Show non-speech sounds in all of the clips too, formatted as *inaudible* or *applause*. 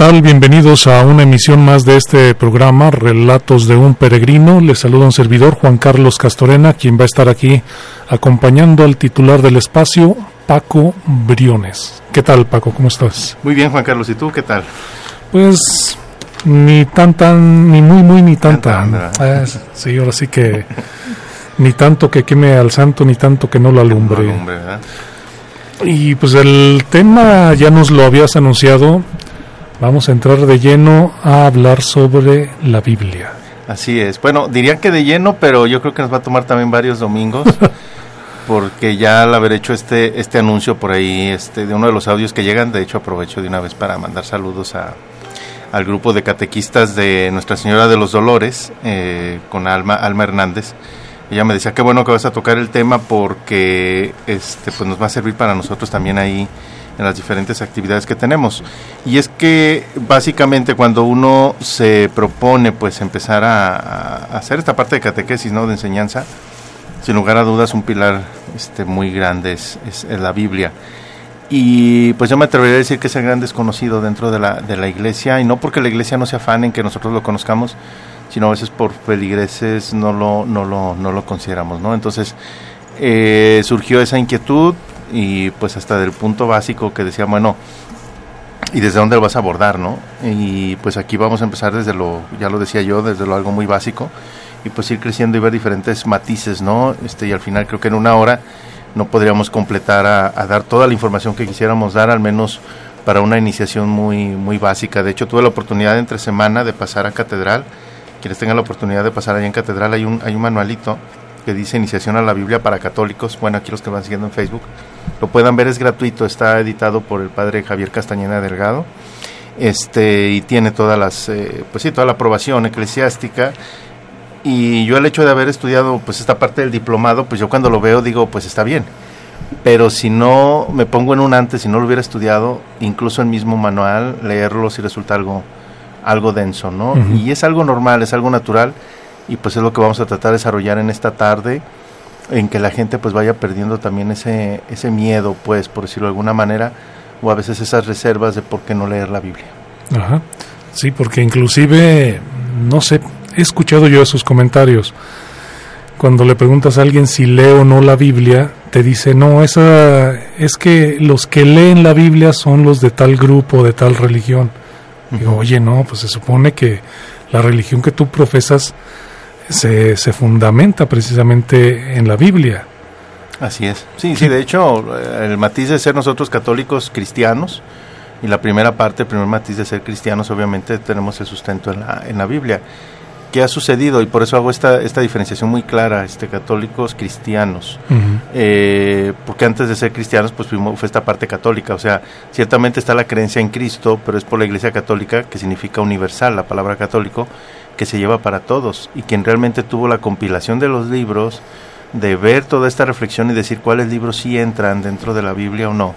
Tal? Bienvenidos a una emisión más de este programa, Relatos de un Peregrino. Les saluda un servidor, Juan Carlos Castorena, quien va a estar aquí acompañando al titular del espacio, Paco Briones. ¿Qué tal, Paco? ¿Cómo estás? Muy bien, Juan Carlos. ¿Y tú qué tal? Pues ni tan tan, ni muy muy, ni tan tan. Sí, ahora sí que ni tanto que queme al santo, ni tanto que no lo alumbre. No alumbre y pues el tema ya nos lo habías anunciado, Vamos a entrar de lleno a hablar sobre la Biblia. Así es. Bueno, diría que de lleno, pero yo creo que nos va a tomar también varios domingos. *laughs* porque ya al haber hecho este este anuncio por ahí este de uno de los audios que llegan, de hecho aprovecho de una vez para mandar saludos a, al grupo de catequistas de Nuestra Señora de los Dolores eh, con Alma Alma Hernández. Ella me decía qué bueno que vas a tocar el tema porque este pues nos va a servir para nosotros también ahí en las diferentes actividades que tenemos. Y es que básicamente cuando uno se propone pues empezar a, hacer esta parte de catequesis, ¿no? de enseñanza, sin lugar a dudas un pilar este, muy grande es, la Biblia. Y pues yo me atrevería a decir que es el gran desconocido dentro de la, de la iglesia, y no porque la iglesia no se afane en que nosotros lo conozcamos, sino a veces por peligreses no lo, no lo, no lo consideramos, ¿no? Entonces eh, surgió esa inquietud, y pues hasta del punto básico que decía, bueno, ¿y desde dónde lo vas a abordar, no? Y pues aquí vamos a empezar desde lo, ya lo decía yo, desde lo algo muy básico y pues ir creciendo y ver diferentes matices, ¿no? Este, y al final creo que en una hora no podríamos completar a, dar toda la información que quisiéramos dar, al menos para una iniciación muy, muy básica. De hecho, tuve la oportunidad entre semana de pasar a Catedral. Quienes tengan la oportunidad de pasar allá en Catedral, hay un, hay un manualito que dice Iniciación a la Biblia para Católicos. Bueno, aquí los que van siguiendo en Facebook lo puedan ver, es gratuito, está editado por el padre Javier Castañeda Delgado. Este, y tiene todas las, eh, pues sí, toda la aprobación eclesiástica. Y yo el hecho de haber estudiado pues esta parte del diplomado, pues yo cuando lo veo digo, pues está bien. Pero si no me pongo en un antes, si no lo hubiera estudiado, incluso el mismo manual, leerlo si resulta algo, algo denso, ¿no? Y es algo normal, es algo natural y pues es lo que vamos a tratar de desarrollar en esta tarde en que la gente pues vaya perdiendo también ese ese miedo pues por decirlo de alguna manera o a veces esas reservas de por qué no leer la Biblia. Ajá. Sí, porque inclusive no sé, he escuchado yo esos comentarios. Cuando le preguntas a alguien si lee o no la Biblia, te dice, "No, esa es que los que leen la Biblia son los de tal grupo, de tal religión." Digo, "Oye, no, pues se supone que la religión que tú profesas se, se fundamenta precisamente en la Biblia. Así es. Sí, sí, de hecho, el matiz de ser nosotros católicos cristianos y la primera parte, el primer matiz de ser cristianos, obviamente tenemos el sustento en la, en la Biblia. ¿Qué ha sucedido? Y por eso hago esta, esta diferenciación muy clara, este, católicos cristianos. Eh, porque antes de ser cristianos, pues fue esta parte católica. O sea, ciertamente está la creencia en Cristo, pero es por la Iglesia Católica, que significa universal, la palabra católico, que se lleva para todos y quien realmente tuvo la compilación de los libros, de ver toda esta reflexión y decir cuáles libros sí entran dentro de la Biblia o no.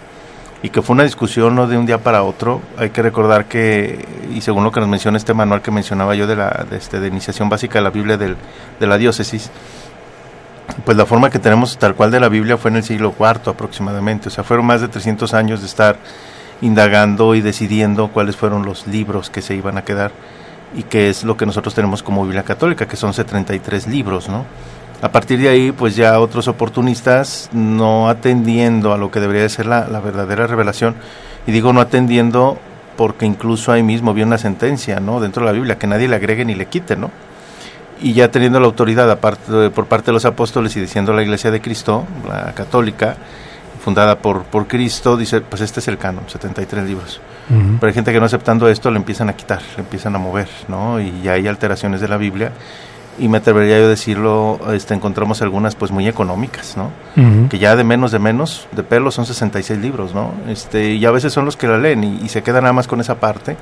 Y que fue una discusión no de un día para otro. Hay que recordar que, y según lo que nos menciona este manual que mencionaba yo de la de, este, de iniciación básica de la Biblia del, de la diócesis, pues la forma que tenemos tal cual de la Biblia fue en el siglo IV aproximadamente, o sea, fueron más de 300 años de estar indagando y decidiendo cuáles fueron los libros que se iban a quedar y qué es lo que nosotros tenemos como Biblia católica, que son 73 libros, ¿no? A partir de ahí, pues ya otros oportunistas, no atendiendo a lo que debería ser la, la verdadera revelación, y digo no atendiendo porque incluso ahí mismo viene una sentencia, ¿no? Dentro de la Biblia, que nadie le agregue ni le quite, ¿no? Y ya teniendo la autoridad aparte, por parte de los apóstoles y diciendo la Iglesia de Cristo, la católica, fundada por, por Cristo, dice, pues este es el canon, 73 libros. Pero hay gente que no aceptando esto le empiezan a quitar, le empiezan a mover, ¿no? Y ya hay alteraciones de la Biblia. Y me atrevería yo a decirlo, este, encontramos algunas pues muy económicas, ¿no? Que ya de menos de menos, de pelo son 66 libros, ¿no? Este, y a veces son los que la leen y, y se quedan nada más con esa parte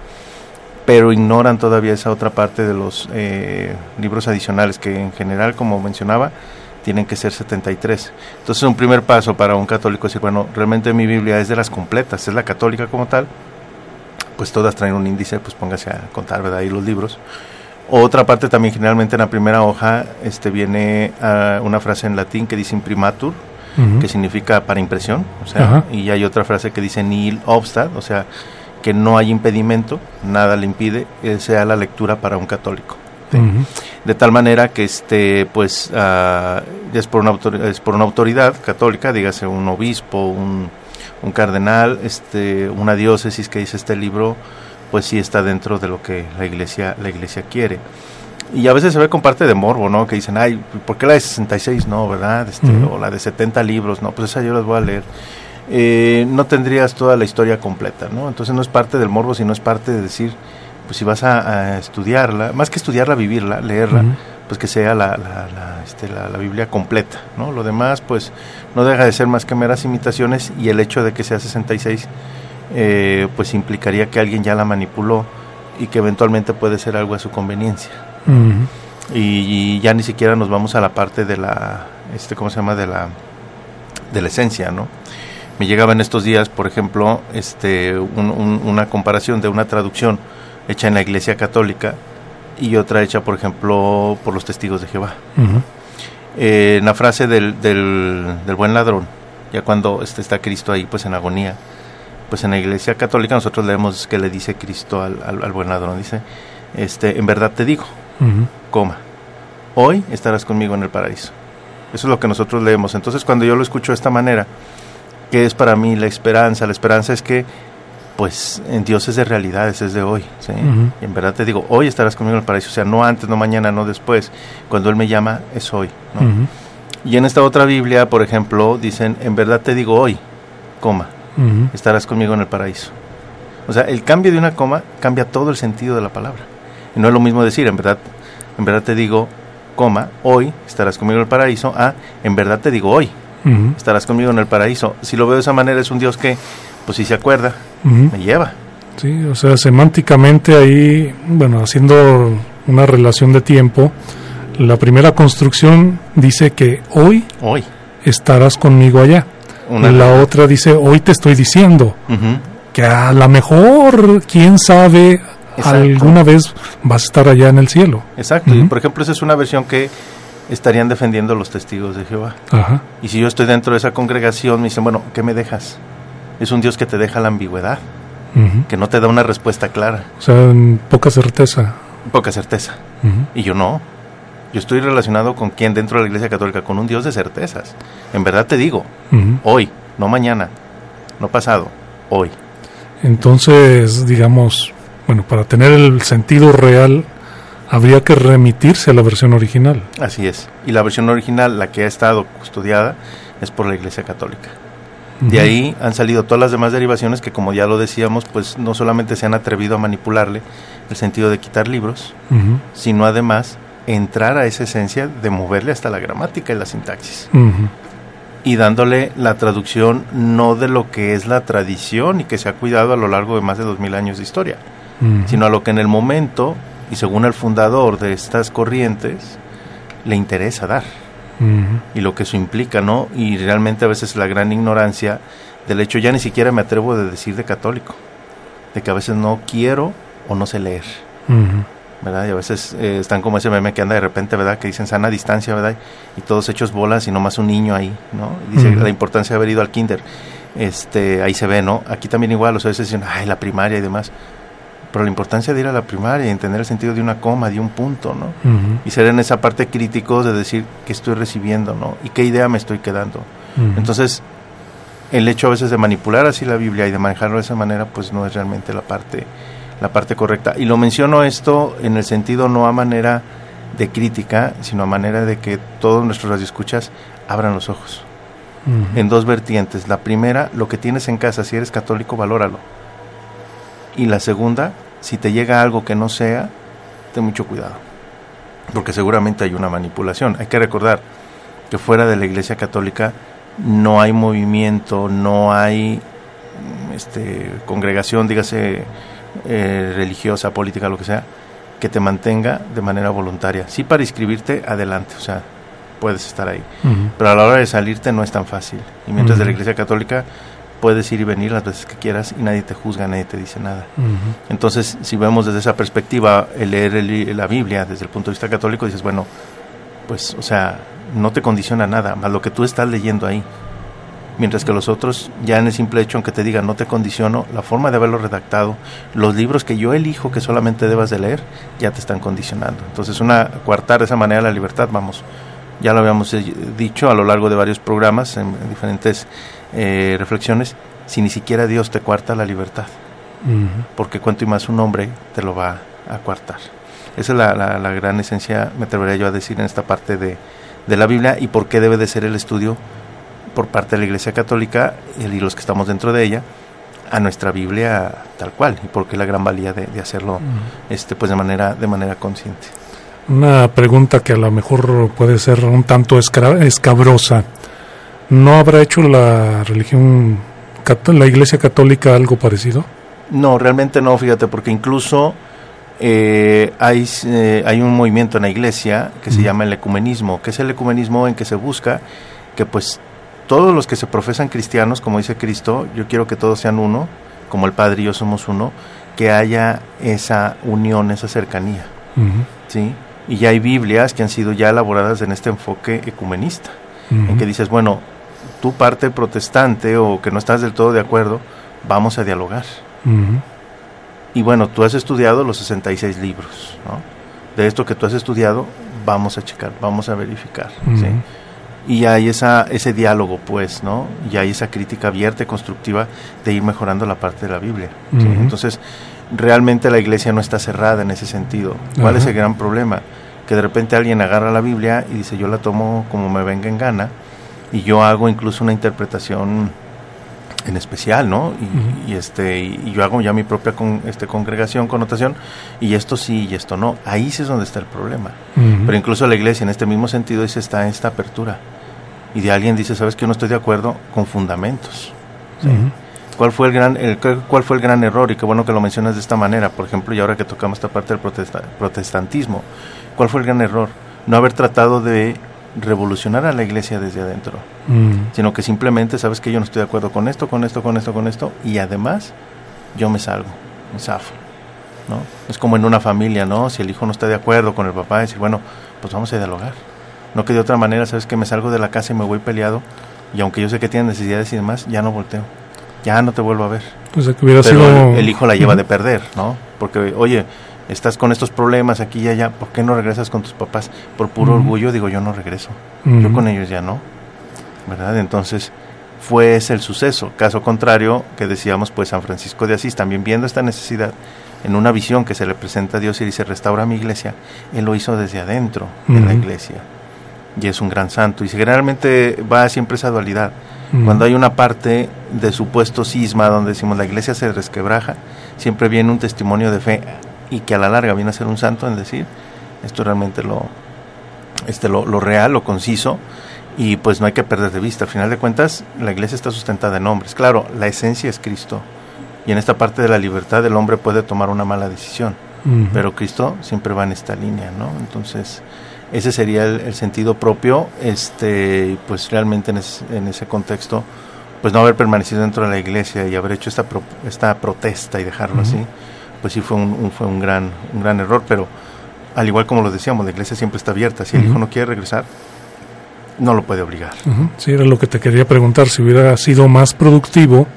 pero ignoran todavía esa otra parte de los eh, libros adicionales que en general, como mencionaba, tienen que ser 73. Entonces, un primer paso para un católico es decir, bueno, realmente mi Biblia es de las completas, es la católica como tal, pues todas traen un índice, pues póngase a contar, ¿verdad? Ahí los libros. Otra parte también, generalmente en la primera hoja, este viene uh, una frase en latín que dice imprimatur, uh -huh. que significa para impresión, o sea, uh -huh. y hay otra frase que dice nil obstat, o sea, que no hay impedimento, nada le impide, sea la lectura para un católico. Uh -huh. De tal manera que este, pues, uh, es, por una autoridad, es por una autoridad católica, dígase un obispo, un, un, cardenal, este, una diócesis que dice este libro, pues sí está dentro de lo que la iglesia, la iglesia quiere. Y a veces se ve con parte de morbo, ¿no? Que dicen, ay, ¿por qué la de 66 no, verdad? Este, uh -huh. O la de 70 libros, no, pues esa yo las voy a leer eh, no tendrías toda la historia completa, ¿no? Entonces no es parte del morbo, sino es parte de decir, pues si vas a, a estudiarla, más que estudiarla, vivirla, leerla, uh -huh. pues que sea la, la, la, este, la, Biblia completa, ¿no? Lo demás, pues no deja de ser más que meras imitaciones y el hecho de que sea 66, eh, pues implicaría que alguien ya la manipuló y que eventualmente puede ser algo a su conveniencia. Uh -huh. y, y, ya ni siquiera nos vamos a la parte de la, este, ¿cómo se llama? De la, de la esencia, ¿no? me llegaba en estos días, por ejemplo, este, un, un, una comparación de una traducción hecha en la Iglesia Católica y otra hecha, por ejemplo, por los testigos de Jehová. Uh -huh. eh, en la frase del, del, del, buen ladrón, ya cuando este, está Cristo ahí, pues en agonía, pues en la Iglesia Católica nosotros leemos que le dice Cristo al, al, al buen ladrón, dice, este, en verdad te digo, uh -huh. coma, hoy estarás conmigo en el paraíso. Eso es lo que nosotros leemos. Entonces, cuando yo lo escucho de esta manera, ¿Qué es para mí la esperanza? La esperanza es que, pues, en Dios es de realidades, es de hoy. ¿sí? Uh -huh. Y en verdad te digo, hoy estarás conmigo en el paraíso. O sea, no antes, no mañana, no después. Cuando Él me llama, es hoy. ¿no? Uh -huh. Y en esta otra Biblia, por ejemplo, dicen, en verdad te digo hoy, coma, uh -huh. estarás conmigo en el paraíso. O sea, el cambio de una coma cambia todo el sentido de la palabra. Y no es lo mismo decir, en verdad, en verdad te digo, coma, hoy estarás conmigo en el paraíso, a, en verdad te digo hoy, Uh -huh. estarás conmigo en el paraíso. Si lo veo de esa manera, es un Dios que, pues si se acuerda, uh -huh. me lleva. Sí, o sea, semánticamente ahí, bueno, haciendo una relación de tiempo, la primera construcción dice que hoy, hoy. estarás conmigo allá. Una la otra dice, hoy te estoy diciendo uh -huh. que a lo mejor, quién sabe, Exacto. alguna vez vas a estar allá en el cielo. Exacto, y por ejemplo, esa es una versión que estarían defendiendo los testigos de Jehová. Ajá. Y si yo estoy dentro de esa congregación, me dicen, bueno, ¿qué me dejas? Es un Dios que te deja la ambigüedad, uh -huh. que no te da una respuesta clara. O sea, poca certeza. Poca certeza. Y yo no. Yo estoy relacionado con quién dentro de la Iglesia Católica, con un Dios de certezas. En verdad te digo, uh -huh. hoy, no mañana, no pasado, hoy. Entonces, digamos, bueno, para tener el sentido real habría que remitirse a la versión original. Así es. Y la versión original, la que ha estado custodiada, es por la Iglesia Católica. Uh -huh. De ahí han salido todas las demás derivaciones que, como ya lo decíamos, pues no solamente se han atrevido a manipularle el sentido de quitar libros, uh -huh. sino además entrar a esa esencia de moverle hasta la gramática y la sintaxis. Uh -huh. Y dándole la traducción no de lo que es la tradición y que se ha cuidado a lo largo de más de dos mil años de historia, sino a lo que en el momento y según el fundador de estas corrientes, le interesa dar. Uh -huh. Y lo que eso implica, ¿no? Y realmente a veces la gran ignorancia del hecho, ya ni siquiera me atrevo de decir de católico, de que a veces no quiero o no sé leer. ¿Verdad? Y a veces eh, están como ese meme que anda de repente, ¿verdad? Que dicen sana distancia, ¿verdad? Y todos hechos bolas y nomás un niño ahí, ¿no? Dice la importancia de haber ido al kinder. Este, ahí se ve, ¿no? Aquí también igual, o sea, a veces dicen, ay, la primaria y demás. Pero la importancia de ir a la primaria y entender el sentido de una coma, de un punto, ¿no? Y ser en esa parte crítico de decir qué estoy recibiendo, ¿no? Y qué idea me estoy quedando. Entonces, el hecho a veces de manipular así la Biblia y de manejarlo de esa manera, pues no es realmente la parte la parte correcta. Y lo menciono esto en el sentido no a manera de crítica, sino a manera de que todos nuestros radioescuchas abran los ojos. En dos vertientes. La primera, lo que tienes en casa, si eres católico, valóralo. Y la segunda, si te llega algo que no sea, ten mucho cuidado. Porque seguramente hay una manipulación. Hay que recordar que fuera de la Iglesia Católica no hay movimiento, no hay este, congregación, dígase eh, religiosa, política, lo que sea, que te mantenga de manera voluntaria. Sí para inscribirte, adelante, o sea, puedes estar ahí. Pero a la hora de salirte no es tan fácil. Y mientras de la Iglesia Católica puedes ir y venir las veces que quieras y nadie te juzga, nadie te dice nada. Entonces, si vemos desde esa perspectiva el leer la Biblia desde el punto de vista católico, dices, bueno, pues, o sea, no te condiciona nada, más lo que tú estás leyendo ahí mientras que los otros, ya en el simple hecho, aunque te digan no te condiciono, la forma de haberlo redactado, los libros que yo elijo que solamente debas de leer, ya te están condicionando. Entonces, una coartar de esa manera la libertad, vamos, ya lo habíamos dicho a lo largo de varios programas, en, diferentes eh, reflexiones, si ni siquiera Dios te cuarta la libertad, porque cuanto y más un hombre te lo va a cuartar. Esa es la, la, gran esencia, me atrevería yo a decir en esta parte de, de la Biblia y por qué debe de ser el estudio por parte de la Iglesia Católica y los que estamos dentro de ella a nuestra Biblia tal cual y porque la gran valía de, hacerlo este pues de manera de manera consciente. Una pregunta que a lo mejor puede ser un tanto escabrosa. No habrá hecho la religión la Iglesia Católica algo parecido no realmente no fíjate porque incluso eh, hay, eh, hay un movimiento en la iglesia que se llama el ecumenismo, que es el ecumenismo en que se busca que pues todos los que se profesan cristianos, como dice Cristo, yo quiero que todos sean uno, como el Padre y yo somos uno, que haya esa unión, esa cercanía. ¿sí? Y ya hay Biblias que han sido ya elaboradas en este enfoque ecumenista, en que dices, bueno, tu parte protestante o que no estás del todo de acuerdo, vamos a dialogar. Y bueno, tú has estudiado los 66 libros, ¿no? De esto que tú has estudiado, vamos a checar, vamos a verificar, ¿sí? Y hay esa, ese diálogo, pues, ¿no? Y hay esa crítica abierta y constructiva de ir mejorando la parte de la Biblia. Entonces, realmente la iglesia no está cerrada en ese sentido. ¿Cuál es el gran problema? Que de repente alguien agarra la Biblia y dice, yo la tomo como me venga en gana, y yo hago incluso una interpretación en especial, ¿no? Y, este y yo hago ya mi propia con, este congregación, connotación, y esto sí y esto no. Ahí sí es donde está el problema. Pero incluso la iglesia en este mismo sentido dice está esta apertura. Y de alguien dice, "¿Sabes que yo no estoy de acuerdo con fundamentos?" ¿Cuál fue el gran el, cuál fue el gran error y qué bueno que lo mencionas de esta manera, por ejemplo, y ahora que tocamos esta parte del protestantismo, ¿cuál fue el gran error? No haber tratado de revolucionar a la iglesia desde adentro, mm. sino que simplemente sabes que yo no estoy de acuerdo con esto, con esto, con esto, con esto, y además yo me salgo, me zafo. ¿no? Es como en una familia, ¿no? Si el hijo no está de acuerdo con el papá, decir, bueno, pues vamos a dialogar. No que de otra manera, sabes que me salgo de la casa y me voy peleado, y aunque yo sé que tiene necesidades y demás, ya no volteo, ya no te vuelvo a ver. Pues que hubiera Pero sido... el, hijo la lleva de perder, ¿no? Porque, oye, estás con estos problemas aquí y allá, ¿por qué no regresas con tus papás? Por puro orgullo digo, yo no regreso, yo con ellos ya no, ¿verdad? Entonces fue ese el suceso. Caso contrario, que decíamos, pues San Francisco de Asís, también viendo esta necesidad, en una visión que se le presenta a Dios y dice, restaura mi iglesia, él lo hizo desde adentro de la iglesia. Y es un gran santo. Y generalmente va siempre esa dualidad. Cuando hay una parte de supuesto cisma donde decimos la iglesia se resquebraja, siempre viene un testimonio de fe y que a la larga viene a ser un santo en decir esto realmente lo este lo, real, lo conciso y pues no hay que perder de vista. Al final de cuentas, la iglesia está sustentada en hombres. Claro, la esencia es Cristo. Y en esta parte de la libertad el hombre puede tomar una mala decisión. Pero Cristo siempre va en esta línea, ¿no? Entonces, ese sería el, sentido propio. Este, pues realmente en, en, ese contexto, pues no haber permanecido dentro de la iglesia y haber hecho esta, esta protesta y dejarlo así, pues sí fue un, fue un gran, un gran error, pero al igual como lo decíamos, la iglesia siempre está abierta. Si el hijo no quiere regresar, no lo puede obligar. Sí, era lo que te quería preguntar, si hubiera sido más productivo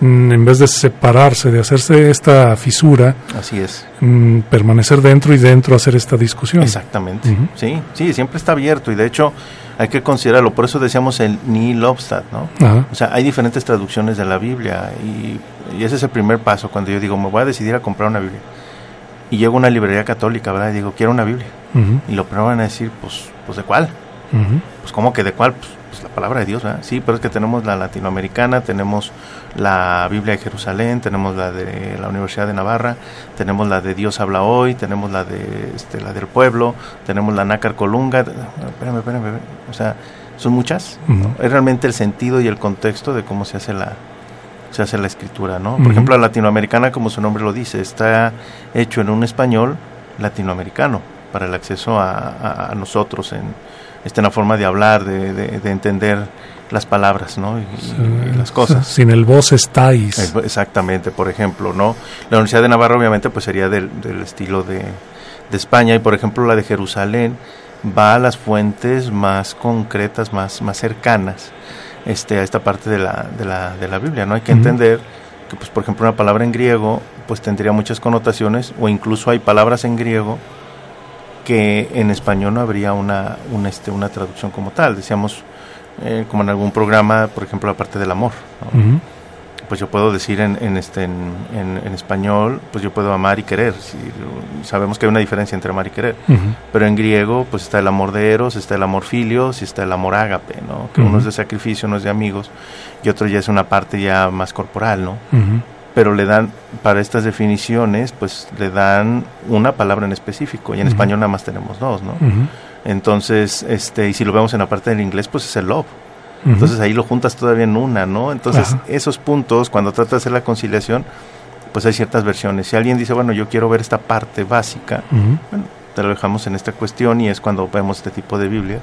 mm, en vez de separarse, de hacerse esta fisura, así es, mm, permanecer dentro y dentro hacer esta discusión. Exactamente, sí, sí, siempre está abierto y de hecho hay que considerarlo, por eso decíamos el Ni Lobstad, ¿no? O sea, hay diferentes traducciones de la Biblia y, ese es el primer paso cuando yo digo, me voy a decidir a comprar una Biblia. Y llego a una librería católica, ¿verdad? Y digo, quiero una Biblia. Y lo primero van a decir, pues, pues ¿de cuál? Pues ¿cómo que de cuál? Pues, la palabra de Dios, ¿verdad? Sí, pero es que tenemos la latinoamericana, tenemos la Biblia de Jerusalén, tenemos la de la Universidad de Navarra, tenemos la de Dios habla hoy, tenemos la de este, la del pueblo, tenemos la Nácar Colunga, espérame, espérame, o sea, son muchas. Es realmente el sentido y el contexto de cómo se hace la se hace la escritura, ¿no? Por ejemplo, la latinoamericana, como su nombre lo dice, está hecho en un español latinoamericano para el acceso a nosotros en está en la forma de hablar, de, de, entender las palabras, ¿no? Y, las cosas. Sin el vos estáis. Exactamente, por ejemplo, ¿no? La Universidad de Navarra obviamente pues sería del, estilo de, de, España y por ejemplo la de Jerusalén va a las fuentes más concretas, más, más cercanas este, a esta parte de la, de la, de la Biblia, ¿no? Hay que entender que pues por ejemplo una palabra en griego pues tendría muchas connotaciones o incluso hay palabras en griego que en español no habría una, una, este, una traducción como tal. Decíamos, eh, como en algún programa, por ejemplo, la parte del amor. Pues yo puedo decir en, en este, en, en, español, pues yo puedo amar y querer. Si, sabemos que hay una diferencia entre amar y querer. Pero en griego, pues está el amor de Eros, está el amor filios y está el amor ágape, ¿no? Que uno es de sacrificio, uno es de amigos, y otro ya es una parte ya más corporal, ¿no? Pero le dan, para estas definiciones, pues le dan una palabra en específico, y en español nada más tenemos dos, ¿no? Entonces, este, y si lo vemos en la parte del inglés, pues es el love. Entonces ahí lo juntas todavía en una, ¿no? Entonces, esos puntos, cuando tratas de hacer la conciliación, pues hay ciertas versiones. Si alguien dice, bueno, yo quiero ver esta parte básica, bueno, te lo dejamos en esta cuestión y es cuando vemos este tipo de Biblia.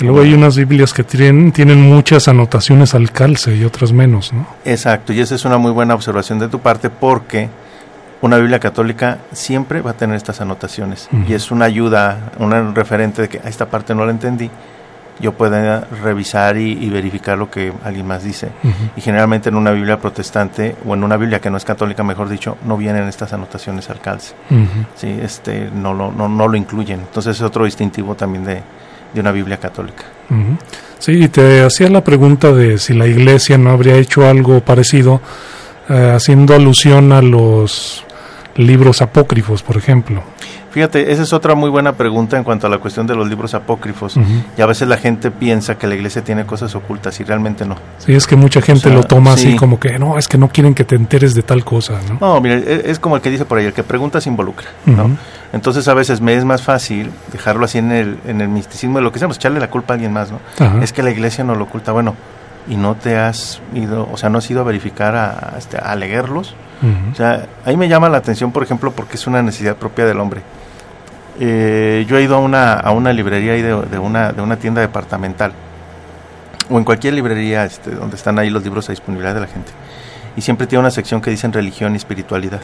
Luego hay unas Biblias que tienen, tienen muchas anotaciones al calce y otras menos, ¿no? Exacto, y esa es una muy buena observación de tu parte porque una Biblia católica siempre va a tener estas anotaciones y es una ayuda, un referente de que a esta parte no la entendí, yo pueda revisar y, verificar lo que alguien más dice. Y generalmente en una Biblia protestante o en una Biblia que no es católica, mejor dicho, no vienen estas anotaciones al calce. Sí, este, no, lo, no, no lo incluyen. Entonces es otro distintivo también de, de una Biblia católica. Sí, te hacía la pregunta de si la Iglesia no habría hecho algo parecido, eh, haciendo alusión a los libros apócrifos, por ejemplo. Fíjate, esa es otra muy buena pregunta en cuanto a la cuestión de los libros apócrifos. Y a veces la gente piensa que la iglesia tiene cosas ocultas y realmente no. Sí, es que mucha gente lo toma así como que no, es que no quieren que te enteres de tal cosa, ¿no? No, mira, e, es como el que dice por ahí, el que pregunta se involucra, ¿no? Entonces a veces me es más fácil dejarlo así en el, en el misticismo de lo que seamos, echarle la culpa a alguien más, ¿no? Es que la iglesia no lo oculta. Bueno, y no te has ido, o sea, no has ido a verificar a, este, a leerlos. O sea, ahí me llama la atención, por ejemplo, porque es una necesidad propia del hombre. Eh, yo he ido a una, a una librería ahí de, una, de una tienda departamental o en cualquier librería este, donde están ahí los libros a disponibilidad de la gente. Y siempre tiene una sección que dicen religión y espiritualidad.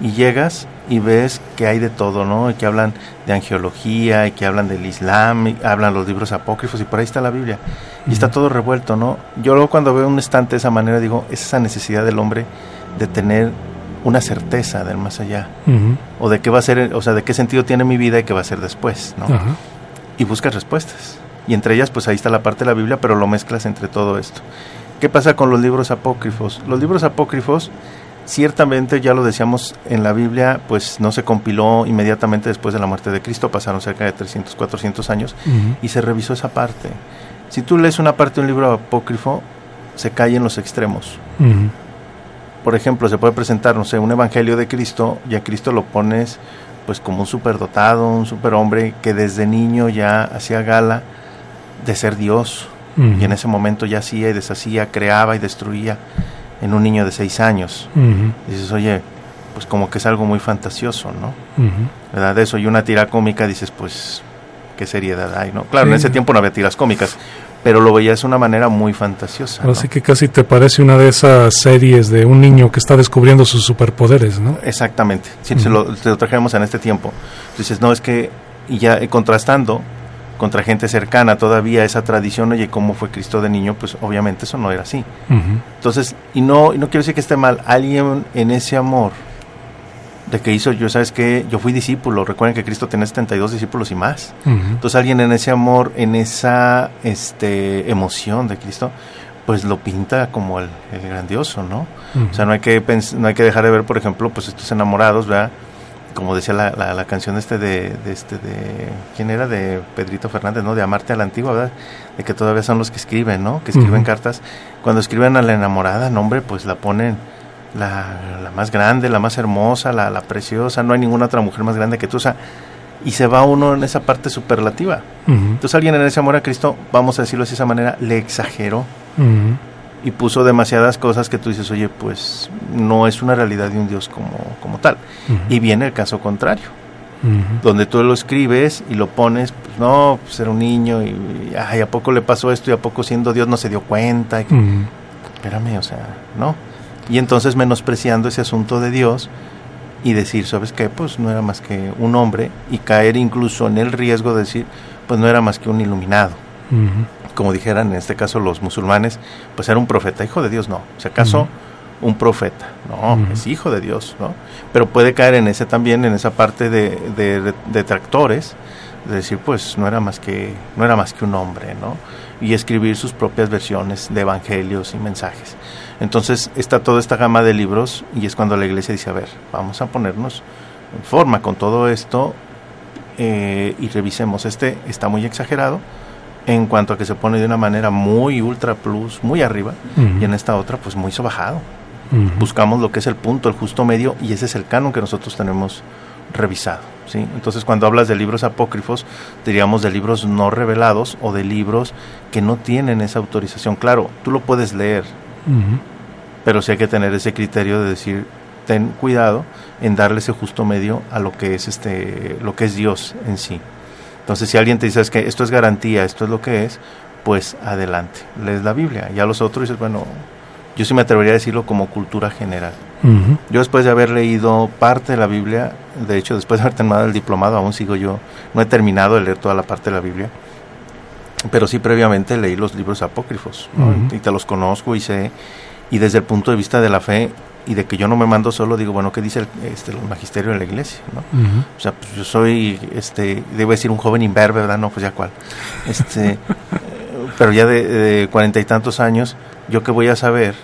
Y llegas y ves que hay de todo, ¿no? Y que hablan de angeología, y que hablan del Islam, y hablan los libros apócrifos, y por ahí está la Biblia. Y está todo revuelto, ¿no? Yo luego cuando veo un estante de esa manera digo, es esa necesidad del hombre de tener una certeza del más allá o de qué va a ser, o sea, de qué sentido tiene mi vida y qué va a ser después, ¿no? Y buscas respuestas. Y entre ellas, pues ahí está la parte de la Biblia, pero lo mezclas entre todo esto. ¿Qué pasa con los libros apócrifos? Los libros apócrifos, ciertamente, ya lo decíamos en la Biblia, pues no se compiló inmediatamente después de la muerte de Cristo, pasaron cerca de 300, 400 años, y se revisó esa parte. Si tú lees una parte de un libro apócrifo, se cae en los extremos por ejemplo, se puede presentar, no sé, un evangelio de Cristo y a Cristo lo pones pues como un superdotado, un superhombre que desde niño ya hacía gala de ser Dios y en ese momento ya hacía y deshacía, creaba y destruía en un niño de seis años. Dices, oye, pues como que es algo muy fantasioso, ¿no? ¿Verdad? Eso y una tira cómica dices, pues, ¿qué seriedad hay, no? Claro, en ese tiempo no había tiras cómicas, pero lo veías de una manera muy fantasiosa. Así que casi te parece una de esas series de un niño que está descubriendo sus superpoderes, ¿no? Exactamente, si lo, trajéramos en este tiempo. Dices, no, es que, y ya eh, contrastando contra gente cercana todavía esa tradición, oye, ¿cómo fue Cristo de niño? Pues obviamente eso no era así. Entonces, y no, y no quiero decir que esté mal, alguien en ese amor de que hizo, yo sabes que yo fui discípulo, recuerden que Cristo tenía 72 discípulos y más. Entonces alguien en ese amor, en esa este, emoción de Cristo, pues lo pinta como el, grandioso, ¿no? O sea, no hay, que no hay que dejar de ver, por ejemplo, pues estos enamorados, ¿verdad? Como decía la, la, canción este de, este de, ¿quién era? De Pedrito Fernández, ¿no? De Amarte a la Antigua, ¿verdad? De que todavía son los que escriben, ¿no? Que escriben cartas. Cuando escriben a la enamorada, no, hombre, pues la ponen la, la más grande, la más hermosa, la, la, preciosa, no hay ninguna otra mujer más grande que tú, o sea, y se va uno en esa parte superlativa. Entonces alguien en ese amor a Cristo, vamos a decirlo de esa manera, le exageró y puso demasiadas cosas que tú dices, oye, pues no es una realidad de un Dios como, como tal. Y viene el caso contrario. Donde tú lo escribes y lo pones, pues no, pues era un niño y, ay, ¿a poco le pasó esto y a poco siendo Dios no se dio cuenta? Espérame, o sea, no y entonces menospreciando ese asunto de Dios y decir, ¿sabes qué? Pues no era más que un hombre y caer incluso en el riesgo de decir, pues no era más que un iluminado. Como dijeran en este caso los musulmanes, pues era un profeta, hijo de Dios, no. Si acaso un profeta, no, es hijo de Dios, ¿no? Pero puede caer en ese también, en esa parte de, de detractores, de decir, pues no era más que, no era más que un hombre, ¿no? Y escribir sus propias versiones de evangelios y mensajes. Entonces está toda esta gama de libros y es cuando la iglesia dice, a ver, vamos a ponernos en forma con todo esto eh, y revisemos. Este está muy exagerado en cuanto a que se pone de una manera muy ultra plus, muy arriba, y en esta otra pues muy sobajado. Buscamos lo que es el punto, el justo medio, y ese es el canon que nosotros tenemos revisado. ¿sí? Entonces cuando hablas de libros apócrifos, diríamos de libros no revelados o de libros que no tienen esa autorización. Claro, tú lo puedes leer, pero sí hay que tener ese criterio de decir, ten cuidado en darle ese justo medio a lo que es este lo que es Dios en sí. Entonces, si alguien te dice que esto es garantía, esto es lo que es, pues adelante, lees la Biblia. Ya los otros dices, bueno, yo sí me atrevería a decirlo como cultura general. Yo después de haber leído parte de la Biblia, de hecho después de haber terminado el diplomado, aún sigo yo, no he terminado de leer toda la parte de la Biblia, pero sí previamente leí los libros apócrifos y te los conozco y sé, y desde el punto de vista de la fe y de que yo no me mando solo, digo, bueno, ¿qué dice el, este, el magisterio de la iglesia? ¿no? O sea, pues yo soy, este, debo decir, un joven imberbe, ¿verdad? No, pues ya cuál. Este, *laughs* pero ya de cuarenta y tantos años, ¿yo qué voy a saber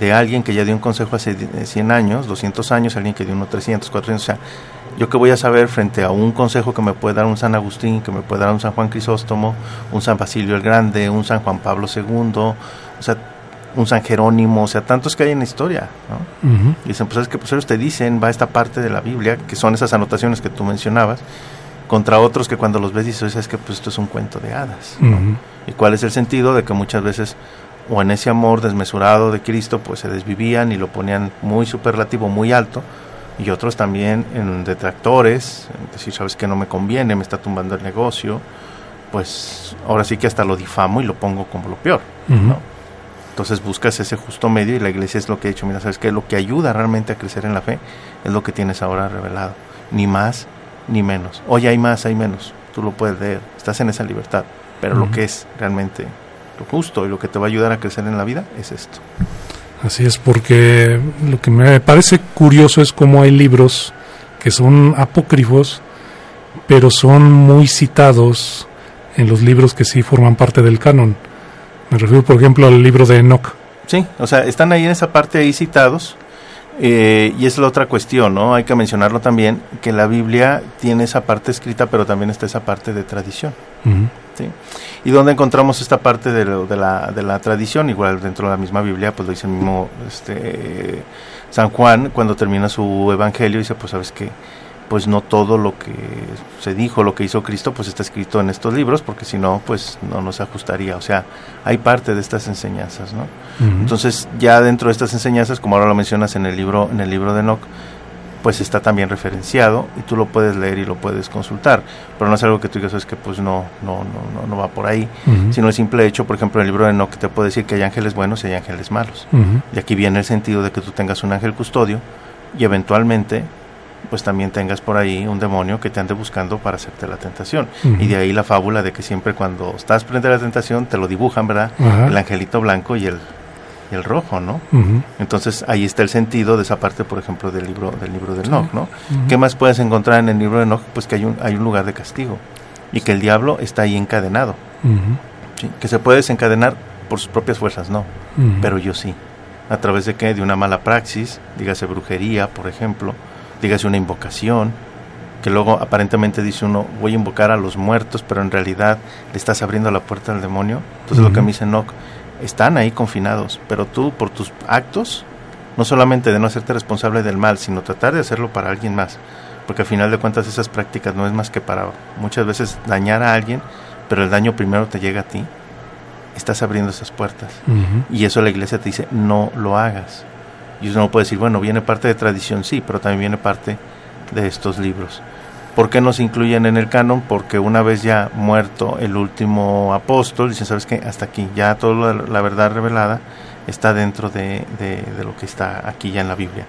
de alguien que ya dio un consejo hace 100 años, 200 años, alguien que dio uno 300, 400, o sea, yo qué voy a saber frente a un consejo que me puede dar un San Agustín, que me puede dar un San Juan Crisóstomo, un San Basilio el Grande, un San Juan Pablo II, o sea, un San Jerónimo, o sea, tantos que hay en la historia, ¿no? Y dicen, pues es que pues ellos te dicen, va esta parte de la Biblia, que son esas anotaciones que tú mencionabas, contra otros que cuando los ves dices, es que pues esto es un cuento de hadas, ¿Y cuál es el sentido de que muchas veces o en ese amor desmesurado de Cristo, pues se desvivían y lo ponían muy superlativo, muy alto, y otros también en detractores, en decir, sabes que no me conviene, me está tumbando el negocio, pues ahora sí que hasta lo difamo y lo pongo como lo peor, ¿no? Entonces buscas ese justo medio y la iglesia es lo que ha hecho, mira, sabes que lo que ayuda realmente a crecer en la fe es lo que tienes ahora revelado, ni más ni menos. Hoy hay más, hay menos, tú lo puedes leer, estás en esa libertad, pero lo que es realmente justo y lo que te va a ayudar a crecer en la vida es esto. Así es, porque lo que me parece curioso es cómo hay libros que son apócrifos, pero son muy citados en los libros que sí forman parte del canon. Me refiero, por ejemplo, al libro de Enoch. Sí, o sea, están ahí en esa parte ahí citados, eh, y es la otra cuestión, ¿no? Hay que mencionarlo también, que la Biblia tiene esa parte escrita, pero también está esa parte de tradición. ¿sí? ¿Y dónde encontramos esta parte de, de, la, de la tradición? Igual dentro de la misma Biblia, pues lo dice el mismo este, San Juan, cuando termina su evangelio, dice, pues sabes que pues no todo lo que se dijo, lo que hizo Cristo, pues está escrito en estos libros, porque si no, pues no nos ajustaría. O sea, hay parte de estas enseñanzas, ¿no? Entonces, ya dentro de estas enseñanzas, como ahora lo mencionas en el libro, en el libro de Enoch, pues está también referenciado y tú lo puedes leer y lo puedes consultar. Pero no es algo que tú digas, es que pues no, no, no, no, va por ahí, sino el simple hecho, por ejemplo, en el libro de Enoch te puede decir que hay ángeles buenos y hay ángeles malos. Y aquí viene el sentido de que tú tengas un ángel custodio y eventualmente pues también tengas por ahí un demonio que te ande buscando para hacerte la tentación. Y de ahí la fábula de que siempre cuando estás frente a la tentación te lo dibujan, ¿verdad? El angelito blanco y el el rojo, ¿no? Entonces ahí está el sentido de esa parte, por ejemplo, del libro del libro de Enoch, ¿no? ¿Qué más puedes encontrar en el libro de Enoch? Pues que hay un, hay un lugar de castigo y que el diablo está ahí encadenado. Que se puede desencadenar por sus propias fuerzas, no, pero yo sí. ¿A través de qué? De una mala praxis, dígase brujería, por ejemplo, dígase una invocación, que luego aparentemente dice uno, voy a invocar a los muertos, pero en realidad le estás abriendo la puerta al demonio. Entonces lo que me dice Enoch, están ahí confinados, pero tú por tus actos, no solamente de no hacerte responsable del mal, sino tratar de hacerlo para alguien más, porque al final de cuentas esas prácticas no es más que para muchas veces dañar a alguien, pero el daño primero te llega a ti, estás abriendo esas puertas. Y eso la iglesia te dice, no lo hagas. Y uno puede decir, bueno, viene parte de tradición, sí, pero también viene parte de estos libros. ¿Por qué no se incluyen en el canon? Porque una vez ya muerto el último apóstol, dicen, ¿sabes qué? Hasta aquí, ya toda la, verdad revelada está dentro de, lo que está aquí ya en la Biblia.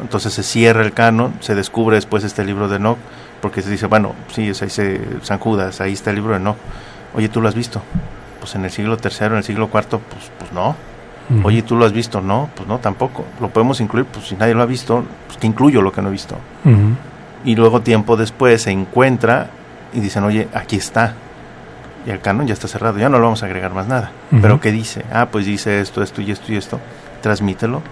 Entonces se cierra el canon, se descubre después este libro de Enoch, porque se dice, bueno, sí, o sea, dice San Judas, ahí está el libro de Enoch. Oye, ¿tú lo has visto? Pues en el siglo III, en el siglo IV, pues, pues no. Oye, ¿tú lo has visto? No, pues no, tampoco. Lo podemos incluir, pues si nadie lo ha visto, pues que incluyo lo que no he visto y luego tiempo después se encuentra y dicen, oye, aquí está. Y el canon ya está cerrado, ya no lo vamos a agregar más nada. Pero ¿qué dice? Ah, pues dice esto, esto y esto y esto. Transmítelo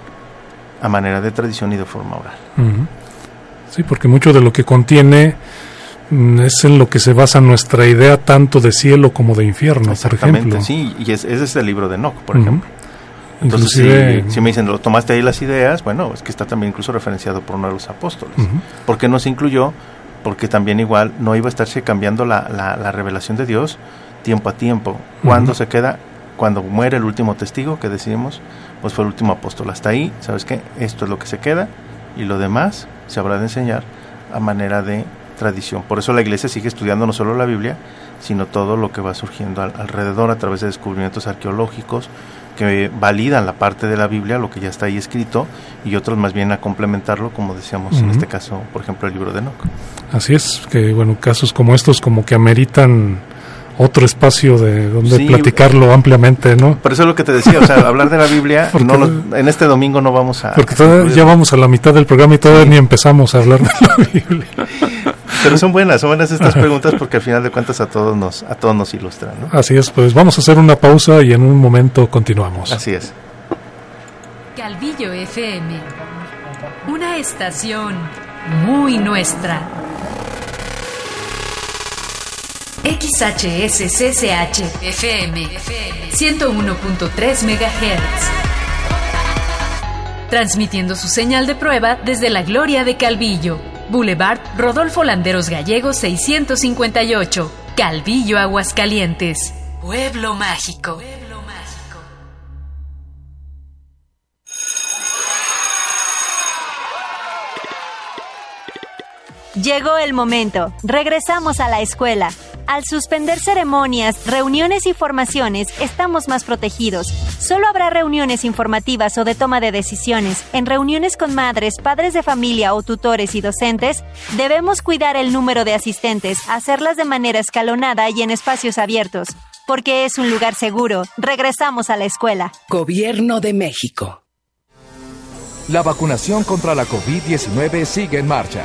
a manera de tradición y de forma oral. Sí, porque mucho de lo que contiene mm, es en lo que se basa nuestra idea tanto de cielo como de infierno, por ejemplo. sí, y ese es el libro de Enoch, por ejemplo. Entonces, si, me dicen, ¿lo tomaste ahí las ideas? Bueno, es que está también incluso referenciado por uno de los apóstoles. ¿Por qué no se incluyó? Porque también igual no iba a estarse cambiando la, la, revelación de Dios tiempo a tiempo. Cuando se queda, cuando muere el último testigo que decidimos, pues fue el último apóstol. Hasta ahí, ¿sabes qué? Esto es lo que se queda y lo demás se habrá de enseñar a manera de tradición. Por eso la iglesia sigue estudiando no solo la Biblia, sino todo lo que va surgiendo alrededor a través de descubrimientos arqueológicos, que validan la parte de la Biblia, lo que ya está ahí escrito, y otros más bien a complementarlo, como decíamos en este caso, por ejemplo, el libro de Enoch. Así es, que bueno, casos como estos como que ameritan otro espacio de donde platicarlo ampliamente, ¿no? Por eso es lo que te decía, o sea, *laughs* hablar de la Biblia, no en este domingo no vamos a... Porque ya vamos a la mitad del programa y todavía ni empezamos a hablar de la Biblia. *laughs* Pero son buenas, son buenas estas preguntas porque al final de cuentas a todos nos, a todos nos ilustran, ¿no? Así es, pues vamos a hacer una pausa y en un momento continuamos. Así es. Calvillo FM, una estación muy nuestra. XHSCCH FM 101.3 MHz. Transmitiendo su señal de prueba desde la gloria de Calvillo, Boulevard Rodolfo Landeros Gallegos 658, Calvillo, Aguascalientes. Pueblo mágico. Llegó el momento. Regresamos a la escuela. Al suspender ceremonias, reuniones y formaciones, estamos más protegidos. Solo habrá reuniones informativas o de toma de decisiones. En reuniones con madres, padres de familia o tutores y docentes, debemos cuidar el número de asistentes, hacerlas de manera escalonada y en espacios abiertos. Porque es un lugar seguro. Regresamos a la escuela. Gobierno de México. La vacunación contra la COVID-19 sigue en marcha.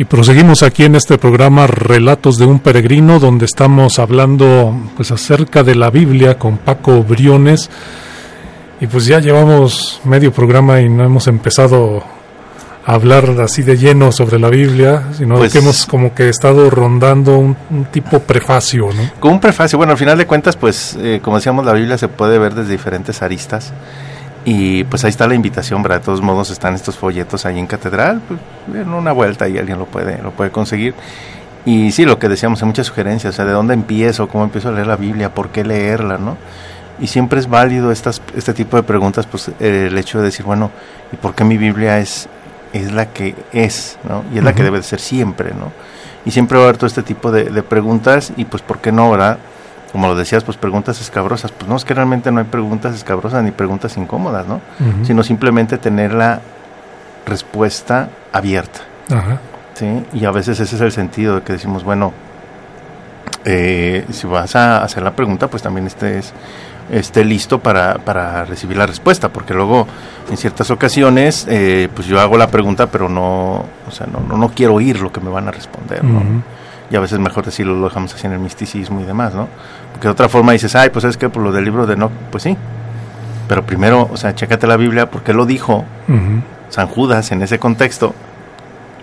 Y proseguimos aquí en este programa Relatos de un peregrino, donde estamos hablando pues acerca de la Biblia con Paco Briones. Y pues ya llevamos medio programa y no hemos empezado a hablar así de lleno sobre la Biblia, sino Pues- que hemos como que estado rondando un, un tipo prefacio, ¿no? Con un prefacio, bueno, al final de cuentas, pues, eh, como decíamos, la Biblia se puede ver desde diferentes aristas. Y pues ahí está la invitación, ¿verdad? De todos modos están estos folletos ahí en Catedral, pues, en una vuelta y alguien lo puede, lo puede conseguir. Y sí, lo que decíamos, hay muchas sugerencias, o sea, de dónde empiezo, cómo empiezo a leer la Biblia, por qué leerla, ¿no? Y siempre es válido estas, este tipo de preguntas, pues eh, el hecho de decir, bueno, ¿y por qué mi Biblia es, es la que es, ¿no? Y es la que debe de ser siempre, ¿no? Y siempre va a haber todo este tipo de, de preguntas y pues, ¿por qué no, verdad? Como lo decías, pues preguntas escabrosas. Pues no, es que realmente no hay preguntas escabrosas ni preguntas incómodas, ¿no? Sino simplemente tener la respuesta abierta. Ajá. ¿sí? Y a veces ese es el sentido de que decimos, bueno, eh, si vas a hacer la pregunta, pues también estés, esté listo para, para recibir la respuesta, porque luego en ciertas ocasiones, eh, pues yo hago la pregunta, pero no, o sea, no, no, no quiero oír lo que me van a responder, ¿no? Ujú. Y a veces mejor decirlo, lo dejamos así en el misticismo y demás, ¿no? Porque de otra forma dices, ay, pues es que por lo del libro de no, pues sí. Pero primero, o sea, chécate la Biblia, porque lo dijo. San Judas en ese contexto.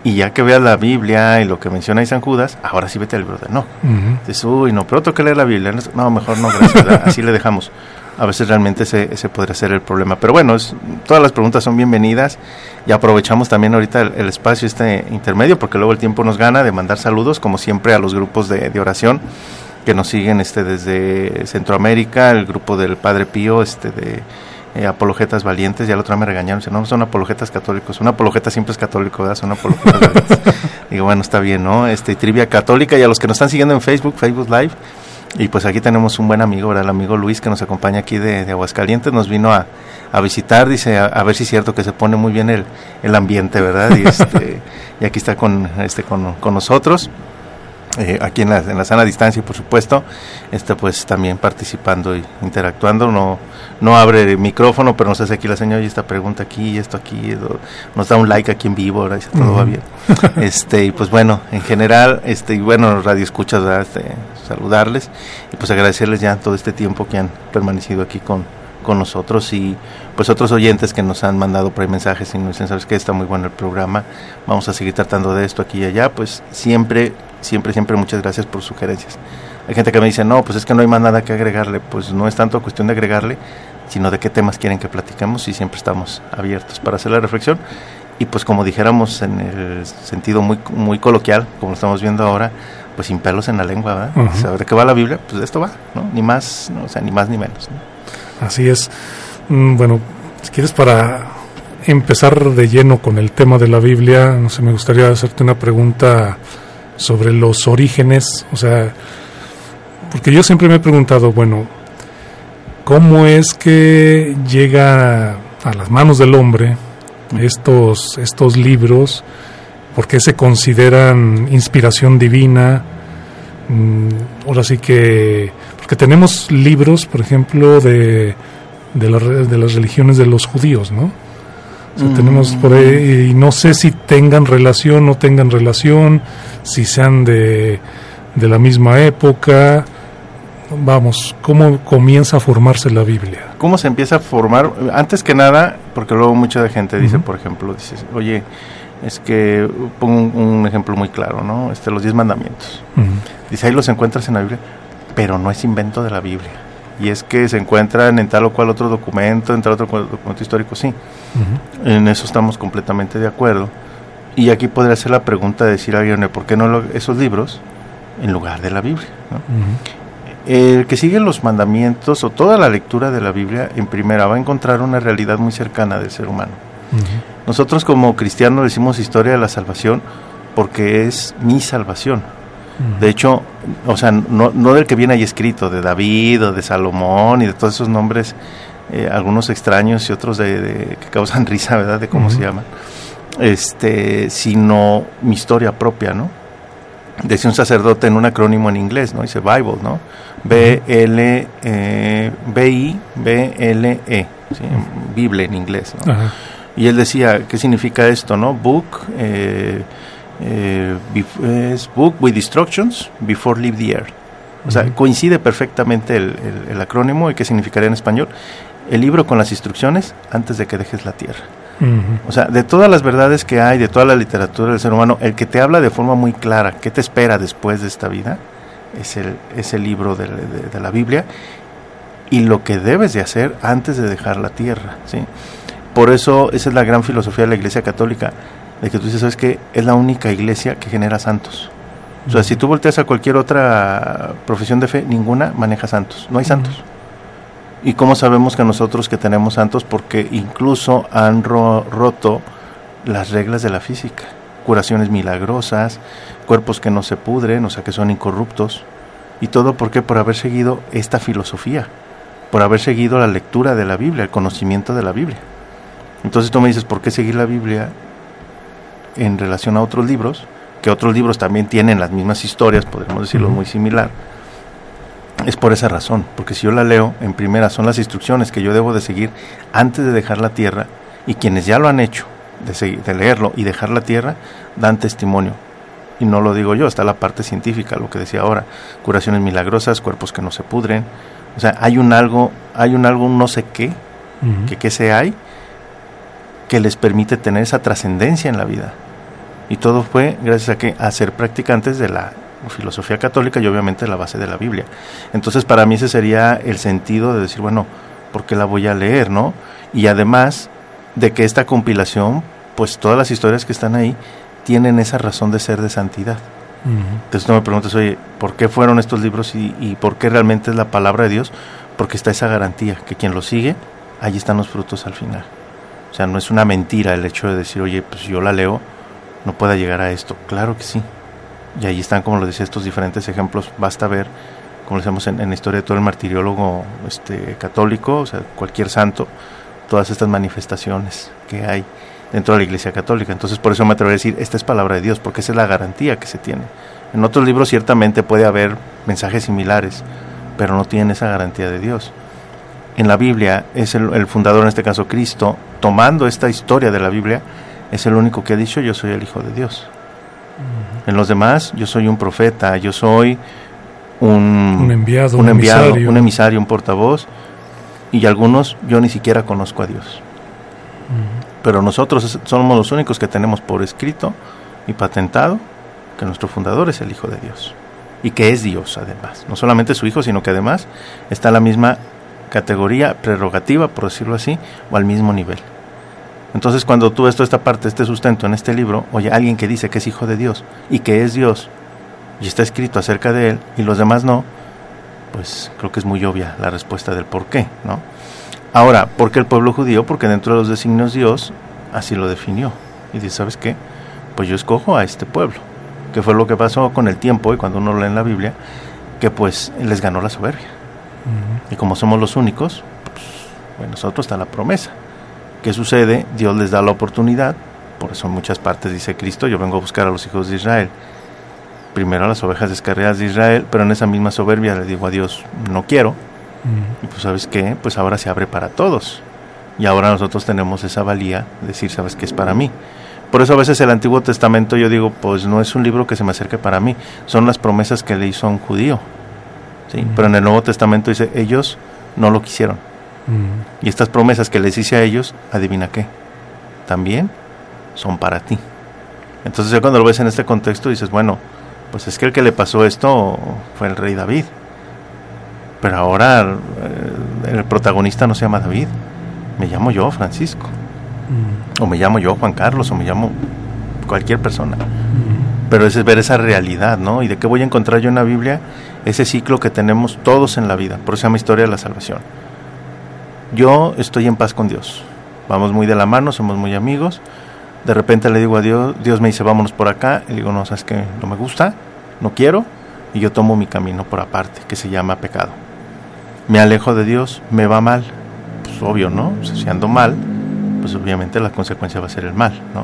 Y ya que veas la Biblia y lo que menciona ahí San Judas, ahora sí vete al libro de no. Ujú. Dices, uy, no, pero tengo que leer la Biblia. No, mejor no. *laughs* Así le dejamos. A veces realmente ese, ese podría ser el problema. Pero bueno, es- todas las preguntas son bienvenidas y aprovechamos también ahorita el, el espacio este intermedio porque luego el tiempo nos gana de mandar saludos, como siempre, a los grupos de, de oración que nos siguen este desde Centroamérica, el grupo del Padre Pío, este de eh, apologetas valientes, ya la otra me regañaron, no, no son apologetas católicos, un apologeta siempre es católico, ¿verdad? Son apologetas valientes. *laughs* Digo, bueno, está bien, ¿no? Este, trivia católica y a los que nos están siguiendo en Facebook, Facebook Live, y pues aquí tenemos un buen amigo, ¿verdad? El amigo Luis que nos acompaña aquí de, de Aguascalientes, nos vino a, a visitar, dice, a, a ver si es cierto que se pone muy bien el, el ambiente, ¿verdad? Y, este, *laughs* y aquí está con, este, con, con nosotros. Eh, aquí en la, en la sana distancia, por supuesto, este, pues también participando y interactuando. No, no abre el micrófono, pero nos hace aquí la señora y esta pregunta aquí y esto aquí. Nos da un like aquí en vivo, ahora dice todo va bien. este, y pues bueno, en general, este, y bueno, radio escuchas, ¿verdad? Este, saludarles y pues agradecerles ya todo este tiempo que han permanecido aquí con, con nosotros y pues otros oyentes que nos han mandado por ahí mensajes y nos dicen, sabes que está muy bueno el programa, vamos a seguir tratando de esto aquí y allá, pues siempre, siempre, siempre muchas gracias por sugerencias. Hay gente que me dice, no, pues es que no hay más nada que agregarle, pues no es tanto cuestión de agregarle, sino de qué temas quieren que platiquemos y siempre estamos abiertos para hacer la reflexión. Y pues como dijéramos en el sentido muy, muy coloquial, como lo estamos viendo ahora, pues sin pelos en la lengua, ¿verdad? Ujú. Saber de qué va la Biblia, pues de esto va, ¿no? Ni más, no, o sea, ni más ni menos. ¿no? Así es. Mm, Bueno, si quieres para empezar de lleno con el tema de la Biblia, no sé, me gustaría hacerte una pregunta sobre los orígenes, o sea, porque yo siempre me he preguntado, bueno, ¿cómo es que llega a las manos del hombre estos, estos libros? ¿Por qué se consideran inspiración divina? Mm, ahora sí que, porque tenemos libros, por ejemplo, de, de, las religiones de los judíos, ¿no? O sea, tenemos por ahí, y no sé si tengan relación no tengan relación, si sean de, de la misma época. Vamos, ¿cómo comienza a formarse la Biblia? ¿Cómo se empieza a formar? Antes que nada, porque luego mucha gente dice, por ejemplo, dices, oye, es que pongo un, un ejemplo muy claro, ¿no? Este, los diez mandamientos. Dice, ahí los encuentras en la Biblia, pero no es invento de la Biblia. Y es que se encuentran en tal o cual otro documento, en tal otro cual documento histórico, sí. En eso estamos completamente de acuerdo. Y aquí podría ser la pregunta de decir a alguien, ¿por qué no lo- esos libros en lugar de la Biblia? El que sigue los mandamientos o toda la lectura de la Biblia en primera va a encontrar una realidad muy cercana del ser humano. Nosotros como cristianos decimos historia de la salvación porque es mi salvación. De hecho, o sea, no, no del que viene ahí escrito, de David o de Salomón y de todos esos nombres, eh, algunos extraños y otros de, de- que causan *laughs* risa, ¿verdad? De cómo se llaman. Este, sino mi historia propia, ¿no? Decía un sacerdote en un acrónimo en inglés, ¿no? Dice Bible, ¿no? B-L, eh, B-I, B-L-E, ¿sí? Bible en inglés, ¿no? Y él decía, ¿qué significa esto, no? Book, eh, es Book with Instructions Before Leave the Earth. O sea, coincide perfectamente el, el- el acrónimo y qué significaría en español. El libro con las instrucciones antes de que dejes la tierra. O sea, de todas las verdades que hay, de toda la literatura del ser humano, el que te habla de forma muy clara qué te espera después de esta vida es el, es el libro de, de- de la Biblia y lo que debes de hacer antes de dejar la tierra. ¿sí? Por eso esa es la gran filosofía de la Iglesia Católica, de que tú dices, ¿sabes qué? Es la única iglesia que genera santos. O sea, si tú volteas a cualquier otra profesión de fe, ninguna maneja santos, no hay santos. ¿Y cómo sabemos que nosotros que tenemos santos? Porque incluso han ro- roto las reglas de la física. Curaciones milagrosas, cuerpos que no se pudren, o sea, que son incorruptos. Y todo por qué? Por haber seguido esta filosofía, por haber seguido la lectura de la Biblia, el conocimiento de la Biblia. Entonces tú me dices, ¿por qué seguir la Biblia en relación a otros libros? Que otros libros también tienen las mismas historias, podemos decirlo, muy similar es por esa razón, porque si yo la leo en primera son las instrucciones que yo debo de seguir antes de dejar la tierra y quienes ya lo han hecho, de, leerlo y dejar la tierra, dan testimonio. Y no lo digo yo, está la parte científica, lo que decía ahora, curaciones milagrosas, cuerpos que no se pudren. O sea, hay un algo, hay un algo, un no sé qué, que qué se hay, que les permite tener esa trascendencia en la vida. Y todo fue gracias a que a ser practicantes de la filosofía católica y obviamente la base de la Biblia. Entonces para mí ese sería el sentido de decir, bueno, ¿por qué la voy a leer, no? Y además de que esta compilación, pues todas las historias que están ahí tienen esa razón de ser de santidad. Entonces tú me preguntas, oye, ¿por qué fueron estos libros y, y por qué realmente es la palabra de Dios? Porque está esa garantía, que quien lo sigue, allí están los frutos al final. O sea, no es una mentira el hecho de decir, oye, pues yo la leo, no pueda llegar a esto. Claro que sí. Y ahí están, como lo decía, estos diferentes ejemplos. Basta ver, como decíamos en, la historia de todo el martiriólogo este, católico, o sea, cualquier santo, todas estas manifestaciones que hay dentro de la Iglesia Católica. Entonces, por eso me atrevo a decir, esta es palabra de Dios, porque esa es la garantía que se tiene. En otros libros ciertamente puede haber mensajes similares, pero no tienen esa garantía de Dios. En la Biblia es el fundador, en este caso Cristo, tomando esta historia de la Biblia, es el único que ha dicho yo soy el Hijo de Dios. En los demás, yo soy un profeta, yo soy un, Un enviado, un, un enviado, emisario. un emisario, un portavoz, y algunos yo ni siquiera conozco a Dios. Pero nosotros somos los únicos que tenemos por escrito y patentado que nuestro fundador es el Hijo de Dios. Y que es Dios además. No solamente su Hijo, sino que además está en la misma categoría, prerrogativa, por decirlo así, o al mismo nivel. Entonces cuando tú ves toda esta parte, este sustento en este libro, oye, alguien que dice que es Hijo de Dios y que es Dios, y está escrito acerca de Él, y los demás no, pues creo que es muy obvia la respuesta del por qué, ¿no? Ahora, ¿por qué el pueblo judío? Porque dentro de los designios Dios así lo definió. Y dice, ¿sabes qué? Pues yo escojo a este pueblo. Que fue lo que pasó con el tiempo y cuando uno lee en la Biblia, que pues les ganó la soberbia. Y como somos los únicos, pues, bueno, nosotros está la promesa. ¿Qué sucede? Dios les da la oportunidad, por eso en muchas partes dice Cristo, yo vengo a buscar a los hijos de Israel. Primero a las ovejas descarriadas de Israel, pero en esa misma soberbia le digo a Dios, no quiero, y pues sabes qué, pues ahora se abre para todos. Y ahora nosotros tenemos esa valía de decir, sabes qué es para mí. Por eso a veces el Antiguo Testamento yo digo, pues no es un libro que se me acerque para mí, son las promesas que le hizo a un judío. Pero en el Nuevo Testamento dice, ellos no lo quisieron. Ujú. Y estas promesas que les hice a ellos, adivina qué, también son para ti. Entonces ya cuando lo ves en este contexto dices, bueno, pues es que el que le pasó esto fue el rey David. Pero ahora eh, el protagonista no se llama David, me llamo yo Francisco, Ujú. o me llamo yo Juan Carlos, o me llamo cualquier persona. Ujú. Pero ese es ver esa realidad, ¿no? ¿Y de qué voy a encontrar yo en la Biblia? Ese ciclo que tenemos todos en la vida, por eso se llama historia de la salvación. Yo estoy en paz con Dios, vamos muy de la mano, somos muy amigos. De repente le digo a Dios, Dios me dice, vámonos por acá. Y le digo, no, sabes que no me gusta, no quiero. Y yo tomo mi camino por aparte, que se llama pecado. Me alejo de Dios, me va mal. Pues obvio, ¿no? O sea, si ando mal, pues obviamente la consecuencia va a ser el mal, ¿no?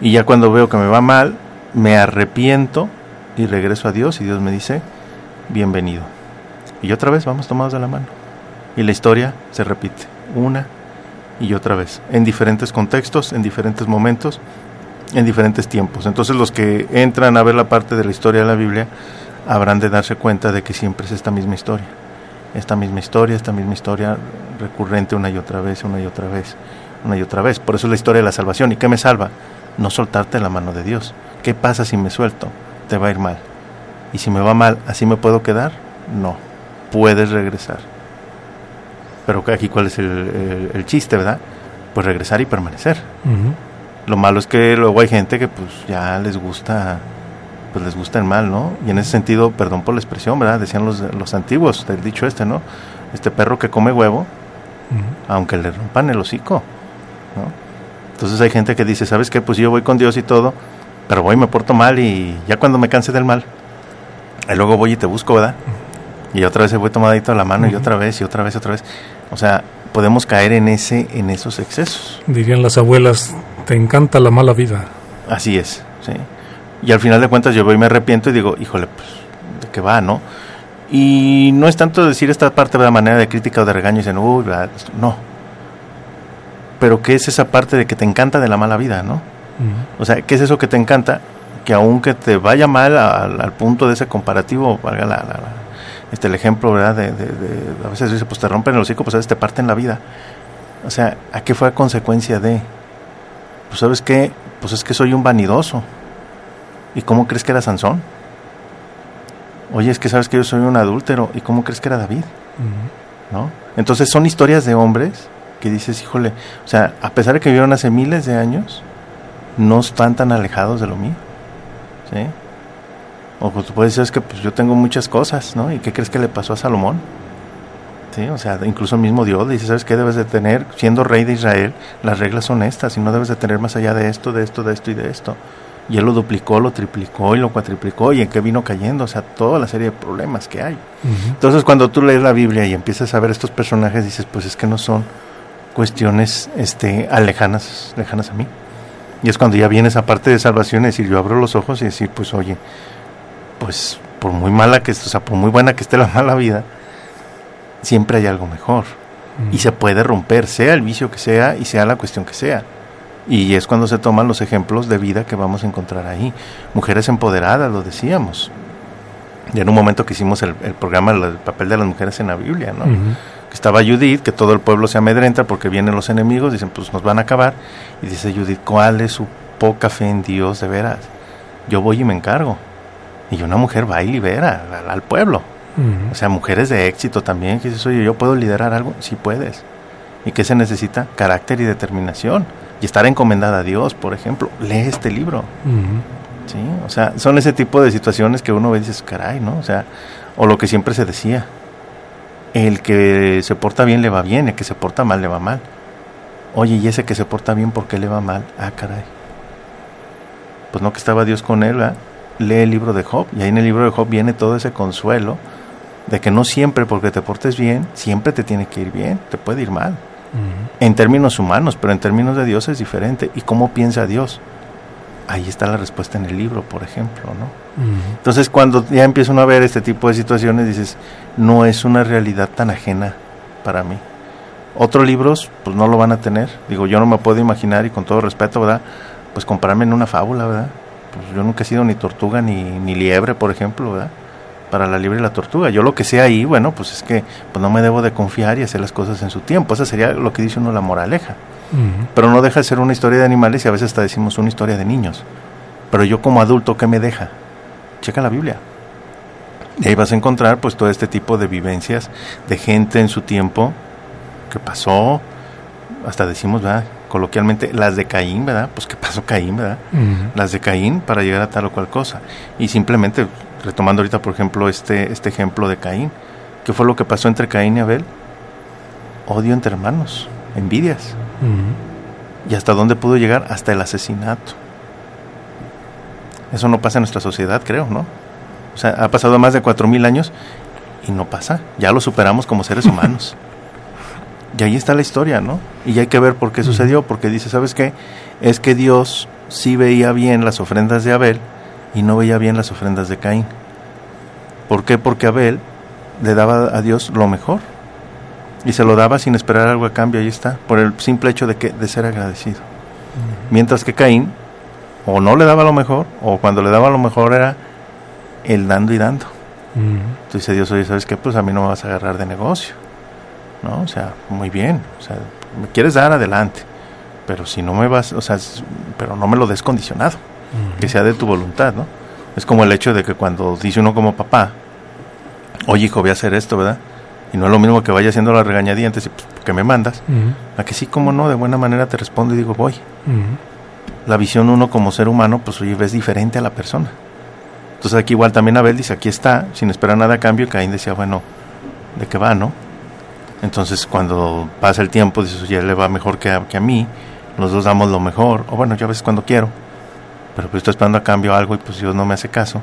Y ya cuando veo que me va mal, me arrepiento y regreso a Dios y Dios me dice, bienvenido. Y otra vez vamos tomados de la mano. Y la historia se repite una y otra vez, en diferentes contextos, en diferentes momentos, en diferentes tiempos. Entonces los que entran a ver la parte de la historia de la Biblia habrán de darse cuenta de que siempre es esta misma historia. Esta misma historia, esta misma historia recurrente una y otra vez, una y otra vez, una y otra vez. Por eso es la historia de la salvación. ¿Y qué me salva? No soltarte la mano de Dios. ¿Qué pasa si me suelto? Te va a ir mal. Y si me va mal, ¿así me puedo quedar? No. Puedes regresar. Pero aquí cuál es el, chiste, ¿verdad? Pues regresar y permanecer. Lo malo es que luego hay gente que pues ya les gusta pues les gusta el mal, ¿no? Y en ese sentido, perdón por la expresión, ¿verdad? Decían los, los antiguos del dicho este, ¿no? Este perro que come huevo, aunque le rompan el hocico, ¿no? Entonces hay gente que dice, ¿sabes qué? Pues yo voy con Dios y todo, pero voy y me porto mal y ya cuando me canse del mal, y luego voy y te busco, ¿verdad? Y otra vez se voy tomadito a la mano y otra vez y otra vez y otra vez. O sea, podemos caer en ese en esos excesos. Dirían las abuelas, te encanta la mala vida. Así es, sí. Y al final de cuentas yo voy y me arrepiento y digo, híjole, pues, ¿de qué va, no? Y no es tanto decir esta parte de la manera de crítica o de regaño y dicen, uy, no. Pero ¿qué es esa parte de que te encanta de la mala vida, no? O sea, ¿qué es eso que te encanta? Que aunque te vaya mal al, punto de ese comparativo, valga la, este, el ejemplo, ¿verdad? De, a veces dice, pues te rompen el hocico, pues a veces te parten la vida. O sea, ¿a qué fue a consecuencia de? Pues sabes qué, pues es que soy un vanidoso. ¿Y cómo crees que era Sansón? Oye, es que sabes que yo soy un adúltero. ¿Y cómo crees que era David? ¿No? Entonces son historias de hombres que dices, híjole, o sea, a pesar de que vivieron hace miles de años, no están tan alejados de lo mío. ¿Sí? O pues tú puedes decir, es que pues yo tengo muchas cosas, ¿no? ¿Y qué crees que le pasó a Salomón? ¿Sí? O sea, incluso el mismo Dios dice, ¿sabes qué debes de tener? Siendo rey de Israel, las reglas son estas y no debes de tener más allá de esto, de esto, de esto y de esto y él lo duplicó, lo triplicó y lo cuatriplicó y en qué vino cayendo, o sea, toda la serie de problemas que hay. Entonces cuando tú lees la Biblia y empiezas a ver estos personajes, dices, pues es que no son cuestiones este, alejanas, lejanas a mí. Y es cuando ya viene esa parte de salvación y decir, yo abro los ojos y decir, pues oye, pues por muy mala que esté, o sea, por muy buena que esté la *laughs* mala vida, siempre hay algo mejor. Y se puede romper, sea el vicio que sea y sea la cuestión que sea. Y es cuando se toman los ejemplos de vida que vamos a encontrar ahí. Mujeres empoderadas, lo decíamos. Y en un momento que hicimos el, programa El papel de las mujeres en la Biblia, ¿no? que Estaba Judith, que todo el pueblo se amedrenta porque vienen los enemigos, dicen, pues nos van a acabar. Y dice Judith, ¿cuál es su poca fe en Dios de veras? Yo voy y me encargo. Y una mujer va y libera al, pueblo. O sea, mujeres de éxito también, que dices, oye, ¿yo puedo liderar algo? Sí puedes. ¿Y qué se necesita? Carácter y determinación y estar encomendada a Dios, por ejemplo. Lee este libro. ¿Sí? O sea, son ese tipo de situaciones que uno ve y dice, caray, ¿no? O sea, o lo que siempre se decía, el que se porta bien le va bien, el que se porta mal le va mal. Oye, ¿y ese que se porta bien, por qué le va mal? Ah, caray. Pues no que estaba Dios con él, ¿verdad? Lee el libro de Job, y ahí en el libro de Job viene todo ese consuelo de que no siempre porque te portes bien, siempre te tiene que ir bien, te puede ir mal en términos humanos, pero en términos de Dios es diferente. ¿Y cómo piensa Dios? Ahí está la respuesta en el libro, por ejemplo, ¿no? Entonces, cuando ya empieza uno a ver este tipo de situaciones, dices, no es una realidad tan ajena para mí. Otros libros, pues no lo van a tener. Digo, yo no me puedo imaginar, y con todo respeto, ¿verdad? Pues compararme en una fábula, ¿verdad? Pues yo nunca he sido ni tortuga ni, ni liebre, por ejemplo, ¿verdad? para la libre y la tortuga. Yo lo que sé ahí, bueno, pues es que pues no me debo de confiar y hacer las cosas en su tiempo. Esa sería lo que dice uno la moraleja. Pero no deja de ser una historia de animales y a veces hasta decimos una historia de niños. Pero yo como adulto, ¿qué me deja? Checa la Biblia. Y ahí vas a encontrar pues todo este tipo de vivencias de gente en su tiempo que pasó, hasta decimos, ¿verdad? Coloquialmente, las de Caín, ¿verdad? Pues qué pasó Caín, ¿verdad? Las de Caín para llegar a tal o cual cosa. Y simplemente retomando ahorita, por ejemplo, este, este ejemplo de Caín, ¿qué fue lo que pasó entre Caín y Abel? Odio entre hermanos, envidias. ¿Y hasta dónde pudo llegar? Hasta el asesinato. Eso no pasa en nuestra sociedad, creo, ¿no? O sea, ha pasado más de cuatro mil años y no pasa. Ya lo superamos como seres humanos. *laughs* y ahí está la historia, ¿no? Y hay que ver por qué sucedió, porque dice, ¿sabes qué? Es que Dios sí veía bien las ofrendas de Abel y no veía bien las ofrendas de Caín. ¿Por qué? Porque Abel le daba a Dios lo mejor y se lo daba sin esperar algo a cambio, ahí está, por el simple hecho de, que, de ser agradecido. Mientras que Caín o no le daba lo mejor, o cuando le daba lo mejor era el dando y dando. Entonces dice Dios, oye, ¿sabes qué? Pues a mí no me vas a agarrar de negocio. ¿No? O sea, muy bien. O sea, me quieres dar adelante. Pero si no me vas, o sea, pero no me lo des condicionado. Que sea de tu voluntad, ¿no? Es como el hecho de que cuando dice uno como papá, oye hijo, voy a hacer esto, ¿verdad? Y no es lo mismo que vaya haciendo la regañadientes y pues, que me mandas. A que sí, como no, de buena manera te respondo y digo, voy. La visión uno como ser humano, pues oye, ves diferente a la persona. Entonces aquí igual también Abel dice, aquí está, sin esperar nada a cambio, y Caín decía, bueno, ¿de qué va, no? Entonces cuando pasa el tiempo, dices, oye, le va mejor que a, que a mí, los dos damos lo mejor, o bueno, yo a veces cuando quiero, pero pues estoy esperando a cambio algo y pues Dios no me hace caso,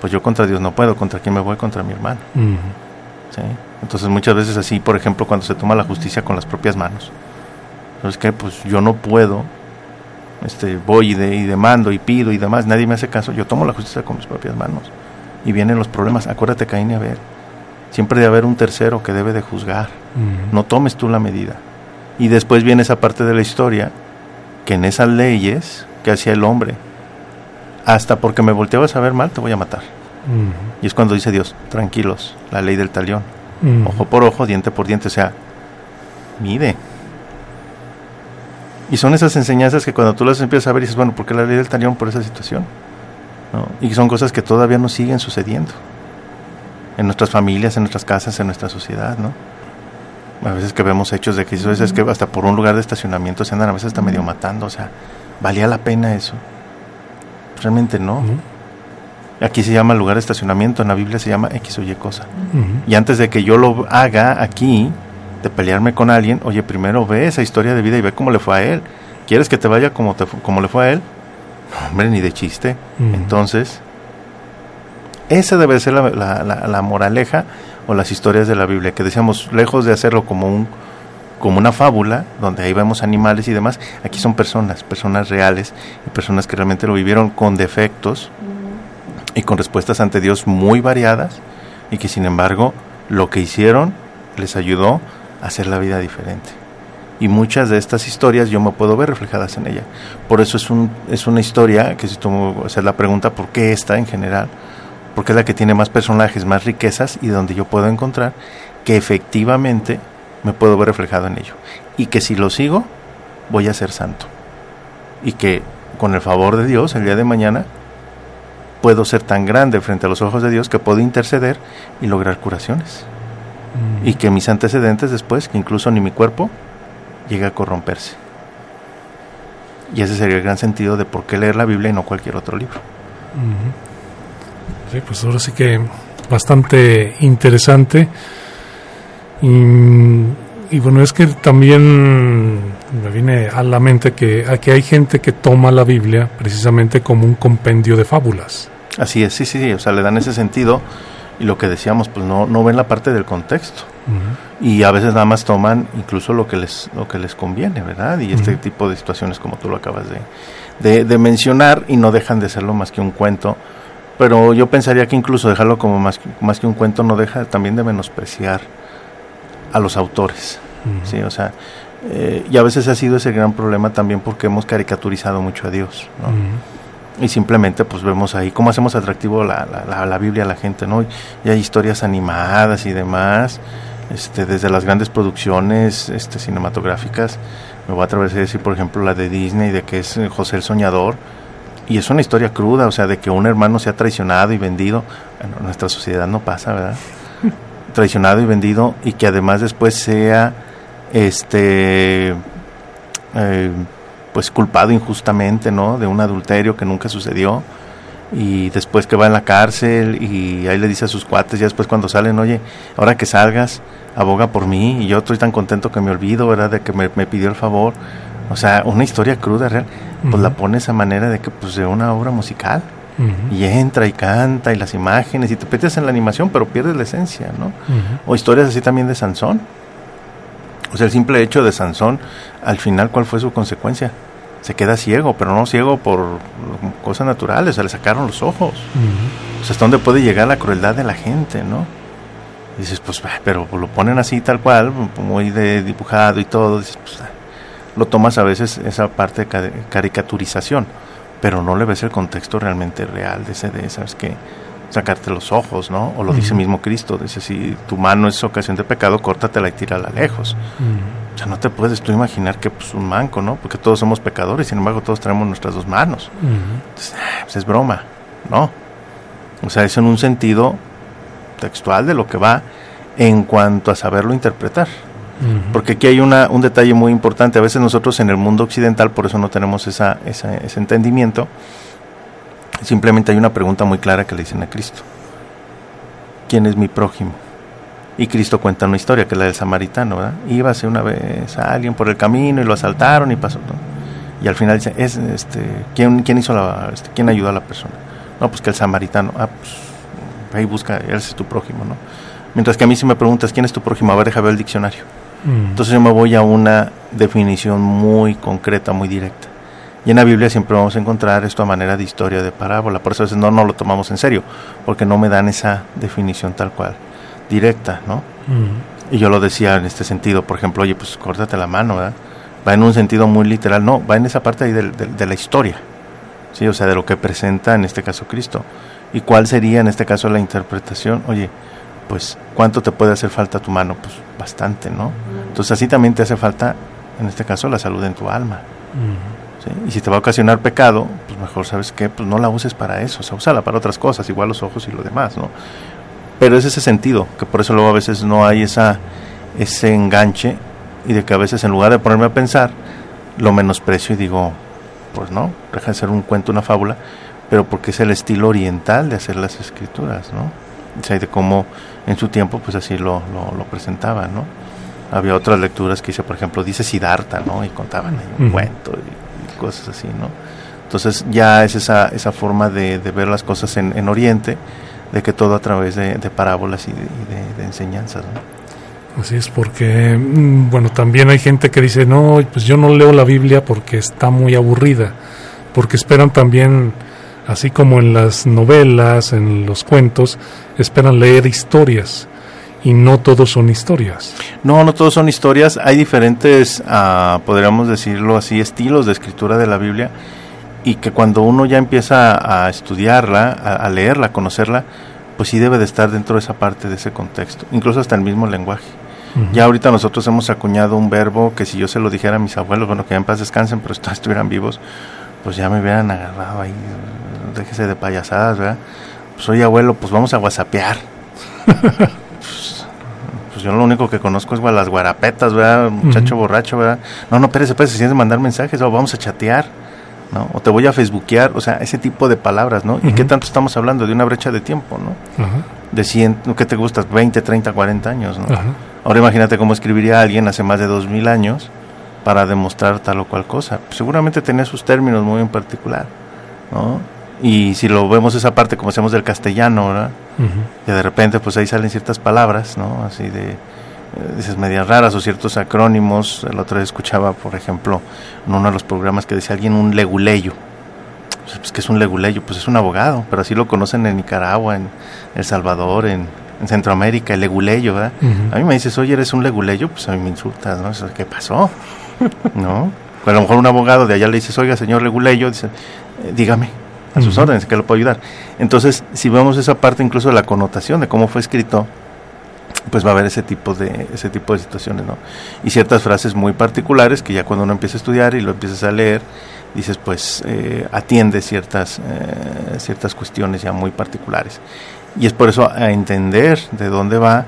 pues yo contra Dios no puedo, contra quién me voy, contra mi hermano. ¿Sí? Entonces muchas veces así, por ejemplo, cuando se toma la justicia con las propias manos, ¿sabes qué? Pues yo no puedo este, voy y, de, y demando y pido y demás, nadie me hace caso, yo tomo la justicia con mis propias manos. Y vienen los problemas, acuérdate Caín y Abel, siempre debe haber un tercero que debe de juzgar, no tomes tú la medida. Y después viene esa parte de la historia, que en esas leyes que hacía el hombre, hasta porque me volteabas a ver mal, te voy a matar. Y es cuando dice Dios, tranquilos, la ley del talión, ojo por ojo, diente por diente, o sea, mide, y son esas enseñanzas que cuando tú las empiezas a ver dices, bueno, ¿por qué la ley del talión por esa situación? Y son cosas que todavía nos siguen sucediendo. En nuestras familias, en nuestras casas, en nuestra sociedad, ¿no? A veces que vemos hechos de que a veces que hasta por un lugar de estacionamiento se andan a veces hasta medio matando, o sea, ¿valía la pena eso? Realmente no. Aquí se llama lugar de estacionamiento, en la Biblia se llama X o Y cosa. Y antes de que yo lo haga aquí, de pelearme con alguien, oye, primero ve esa historia de vida y ve cómo le fue a él. ¿Quieres que te vaya como, te, como le fue a él? hombre, ni de chiste. Entonces, esa debe ser la, moraleja o las historias de la Biblia, que decíamos, lejos de hacerlo como un como una fábula, donde ahí vemos animales y demás, aquí son personas, personas reales y personas que realmente lo vivieron con defectos y con respuestas ante Dios muy variadas y que sin embargo lo que hicieron les ayudó hacer la vida diferente. Y muchas de estas historias yo me puedo ver reflejadas en ella. Por eso es, un, es una historia que si tú hacer la pregunta por qué esta en general, porque es la que tiene más personajes, más riquezas y donde yo puedo encontrar que efectivamente me puedo ver reflejado en ello. Y que si lo sigo, voy a ser santo. Y que con el favor de Dios, el día de mañana, puedo ser tan grande frente a los ojos de Dios que puedo interceder y lograr curaciones y que mis antecedentes después, que incluso ni mi cuerpo, llegue a corromperse. Y ese sería el gran sentido de por qué leer la Biblia y no cualquier otro libro. Sí, pues ahora sí que bastante interesante. Y, bueno, es que también me viene a la mente que aquí hay gente que toma la Biblia precisamente como un compendio de fábulas. Así es, sí, sí, sí, o sea, le dan ese sentido y lo que decíamos, pues no, no ven la parte del contexto. Y a veces nada más toman incluso lo que les, lo que les conviene, ¿verdad? Y este tipo de situaciones como tú lo acabas de, de, mencionar y no dejan de serlo más que un cuento. Pero yo pensaría que incluso dejarlo como más, más que un cuento no deja también de menospreciar a los autores. ¿sí? O sea, eh, y a veces ha sido ese gran problema también porque hemos caricaturizado mucho a Dios. ¿no? y simplemente pues vemos ahí cómo hacemos atractivo la, la, la, Biblia a la gente, ¿no? Y hay historias animadas y demás, este, desde las grandes producciones este, cinematográficas, me voy a atrever a decir, por ejemplo, la de Disney, de que es eh, José el Soñador, y es una historia cruda, o sea, de que un hermano sea traicionado y vendido, bueno, en nuestra sociedad no pasa, ¿verdad? *laughs* traicionado y vendido, y que además después sea, este... Eh, pues culpado injustamente, ¿no? De un adulterio que nunca sucedió y después que va en la cárcel y ahí le dice a sus cuates, ya después cuando salen, oye, ahora que salgas, aboga por mí y yo estoy tan contento que me olvido, ¿verdad? De que me, pidió el favor. O sea, una historia cruda, real, pues la pones a manera de que, pues, de una obra musical. Y entra y canta y las imágenes y te metes en la animación, pero pierdes la esencia, ¿no? O historias así también de Sansón. O sea, el simple hecho de Sansón, al final, ¿cuál fue su consecuencia? Se queda ciego, pero no ciego por cosas naturales, se le sacaron los ojos. O sea, hasta dónde puede llegar la crueldad de la gente, ¿no? dices, pues, pero lo ponen así tal cual, muy de dibujado y todo. Dices, pues, lo tomas a veces esa parte de caricaturización. pero no le ves el contexto realmente real de ese de, ¿sabes qué? Sacarte los ojos, ¿no? O lo dice mismo Cristo, dice, si tu mano es ocasión de pecado, córtatela y tírala lejos. O sea, no te puedes tú imaginar que pues un manco, ¿no? Porque todos somos pecadores, sin embargo todos tenemos nuestras dos manos. Entonces, pues es broma, ¿no? O sea, es en un sentido textual de lo que va en cuanto a saberlo interpretar. Porque aquí hay una, un detalle muy importante. A veces nosotros en el mundo occidental, por eso no tenemos esa, ese entendimiento, simplemente hay una pregunta muy clara que le dicen a Cristo. ¿Quién es mi prójimo? Y Cristo cuenta una historia, que es la del samaritano, ¿verdad? Íbase una vez a alguien por el camino y lo asaltaron y pasó todo. Y al final dice, es, este, ¿quién, quién hizo la, este, quién ayudó a la persona? No, pues que el samaritano. Ah, pues ahí busca, él es tu prójimo, ¿no? Mientras que a mí si me preguntas, ¿quién es tu prójimo? A ver, déjame ver el diccionario. Mm. Entonces yo me voy a una definición muy concreta, muy directa. Y en la Biblia siempre vamos a encontrar esto a manera de historia, de parábola. Por eso a veces no, no lo tomamos en serio, porque no me dan esa definición tal cual, directa, ¿no? Mm. Y yo lo decía en este sentido, por ejemplo, oye, pues córtate la mano, ¿verdad? Va en un sentido muy literal, no, va en esa parte ahí de, de la historia, ¿sí? O sea, de lo que presenta en este caso Cristo. ¿Y cuál sería en este caso la interpretación? Oye, pues ¿cuánto te puede hacer falta tu mano? Pues bastante, ¿no? Entonces así también te hace falta, en este caso, la salud en tu alma. Y si te va a ocasionar pecado, pues mejor, ¿sabes qué? Pues no la uses para eso, o sea, úsala para otras cosas, igual los ojos y lo demás, ¿no? Pero es ese sentido, que por eso luego a veces no hay esa, ese enganche y de que a veces en lugar de ponerme a pensar, lo menosprecio y digo, pues no, deja de ser un cuento, una fábula, pero porque es el estilo oriental de hacer las escrituras, ¿no? O sea, de cómo en su tiempo pues así lo, lo, presentaban, ¿no? Había otras lecturas que dice, por ejemplo, dice Siddhartha, ¿no? Y contaban un cuento y, cosas así, ¿no? Entonces ya es esa, esa forma de, de ver las cosas en, en, Oriente, de que todo a través de, de parábolas y de, enseñanzas, ¿no? Así es, porque, mm, bueno, también hay gente que dice, no, pues yo no leo la Biblia porque está muy aburrida, porque esperan también así como en las novelas, en los cuentos, esperan leer historias y no todos son historias. No, no todos son historias. Hay diferentes, uh, podríamos decirlo así, estilos de escritura de la Biblia y que cuando uno ya empieza a estudiarla, a, leerla, a conocerla, pues sí debe de estar dentro de esa parte, de ese contexto, incluso hasta el mismo lenguaje. Ya ahorita nosotros hemos acuñado un verbo que si yo se lo dijera a mis abuelos, bueno, que en paz descansen, pero *laughs* estuvieran vivos, pues ya me hubieran agarrado ahí déjese de payasadas, ¿verdad? Pues soy abuelo, pues vamos a whatsappear. *laughs* pues, pues, yo lo único que conozco es las guarapetas, ¿verdad? Muchacho borracho, ¿verdad? No, no, espérese, pues, si de mandar mensajes, o vamos a chatear, ¿no? O te voy a facebookear, o sea, ese tipo de palabras, ¿no? ¿Y qué tanto estamos hablando? De una brecha de tiempo, ¿no? De 100, ¿qué te gustas? 20, 30, 40 años, ¿no? Ahora imagínate cómo escribiría alguien hace más de 2000 años para demostrar tal o cual cosa. seguramente tenía sus términos muy en particular, ¿no? Y si lo vemos esa parte como hacemos del castellano, ¿verdad? Y de repente pues ahí salen ciertas palabras, ¿no? Así de esas eh, medias raras o ciertos acrónimos. El otro día escuchaba, por ejemplo, en uno de los programas que decía alguien un leguleyo. Pues, pues ¿qué es un leguleyo? Pues es un abogado, pero así lo conocen en Nicaragua, en El Salvador, en, Centroamérica, el leguleyo, ¿verdad? A mí me dices, oye, eres un leguleyo, pues a mí me insultas, ¿no? ¿Qué pasó? ¿No? Pues a lo mejor un abogado de allá le dices, oiga, señor leguleyo, dice, eh, dígame, a sus órdenes, que lo puedo ayudar. Entonces, si vemos esa parte incluso de la connotación de cómo fue escrito, pues va a haber ese tipo de ese tipo de situaciones, ¿no? Y ciertas frases muy particulares que ya cuando uno empieza a estudiar y lo empiezas a leer, dices, pues eh, atiende ciertas eh, ciertas cuestiones ya muy particulares. Y es por eso a entender de dónde va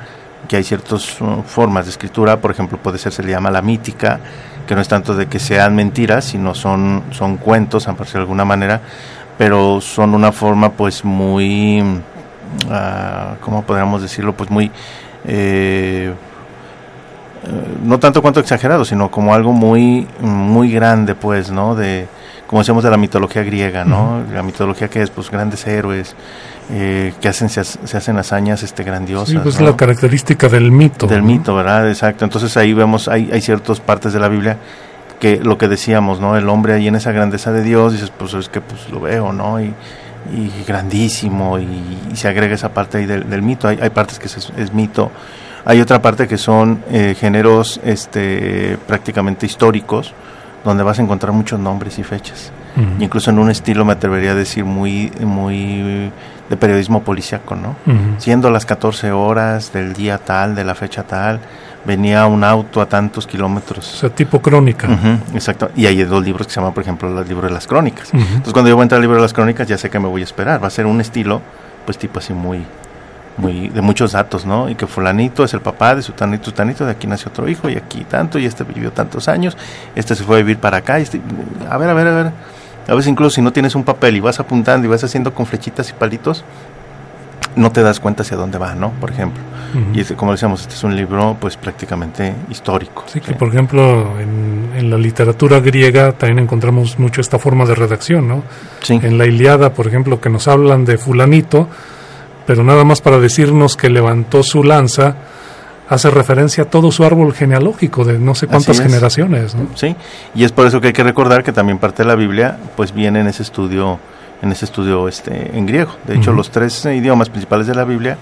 que hay ciertas uh, formas de escritura, por ejemplo, puede ser se le llama la mítica, que no es tanto de que sean mentiras, sino son son cuentos, a de alguna manera, pero son una forma pues muy, uh, ¿cómo podríamos decirlo? Pues muy, eh, no tanto cuanto exagerado, sino como algo muy, muy grande pues, ¿no? De, como decíamos de la mitología griega, ¿no? La mitología que es, pues, grandes héroes, eh, que hacen, se, hacen hazañas este, grandiosas. Sí, pues la característica del mito. Del mito, ¿verdad? Exacto. Entonces ahí vemos, hay, hay ciertas partes de la Biblia que lo que decíamos, ¿no? El hombre ahí en esa grandeza de Dios, dices, pues es que pues lo veo, ¿no? Y, grandísimo, y, se agrega esa parte ahí del, mito. Hay, hay, partes que es, mito, hay otra parte que son eh, géneros este, prácticamente históricos, donde vas a encontrar muchos nombres y fechas. Incluso en un estilo me atrevería a decir muy, muy de periodismo policíaco, ¿no? Siendo las 14 horas del día tal, de la fecha tal, venía un auto a tantos O kilómetros. sea, tipo crónica. Ujú, exacto. Y hay dos libros que se llaman, por ejemplo, el libro de las crónicas. Entonces, cuando yo voy a entrar al libro de las crónicas, ya sé que me voy a esperar. Va a ser un estilo, pues, tipo así muy, muy, de muchos datos, ¿no? Y que fulanito es el papá de su tanito, su tanito, de aquí nació otro hijo, y aquí tanto, y este vivió tantos años, este se fue a vivir para acá, y este, a ver, a ver, a ver. A veces incluso si no tienes un papel y vas apuntando y vas haciendo con flechitas y palitos, no te das cuenta hacia dónde va, ¿no? Por ejemplo. Y este, como decíamos, este es un libro, pues, prácticamente histórico. Sí, que por ejemplo en, en la literatura griega también encontramos mucho esta forma de redacción, ¿no? Sí. En la Iliada, por ejemplo, que nos hablan de fulanito, pero nada más para decirnos que levantó su lanza, hace referencia a todo su árbol genealógico de no sé cuántas es. generaciones, ¿no? Sí, y es por eso que hay que recordar que también parte de la Biblia pues viene en ese estudio en ese estudio este en griego. De hecho, los tres idiomas principales de la Biblia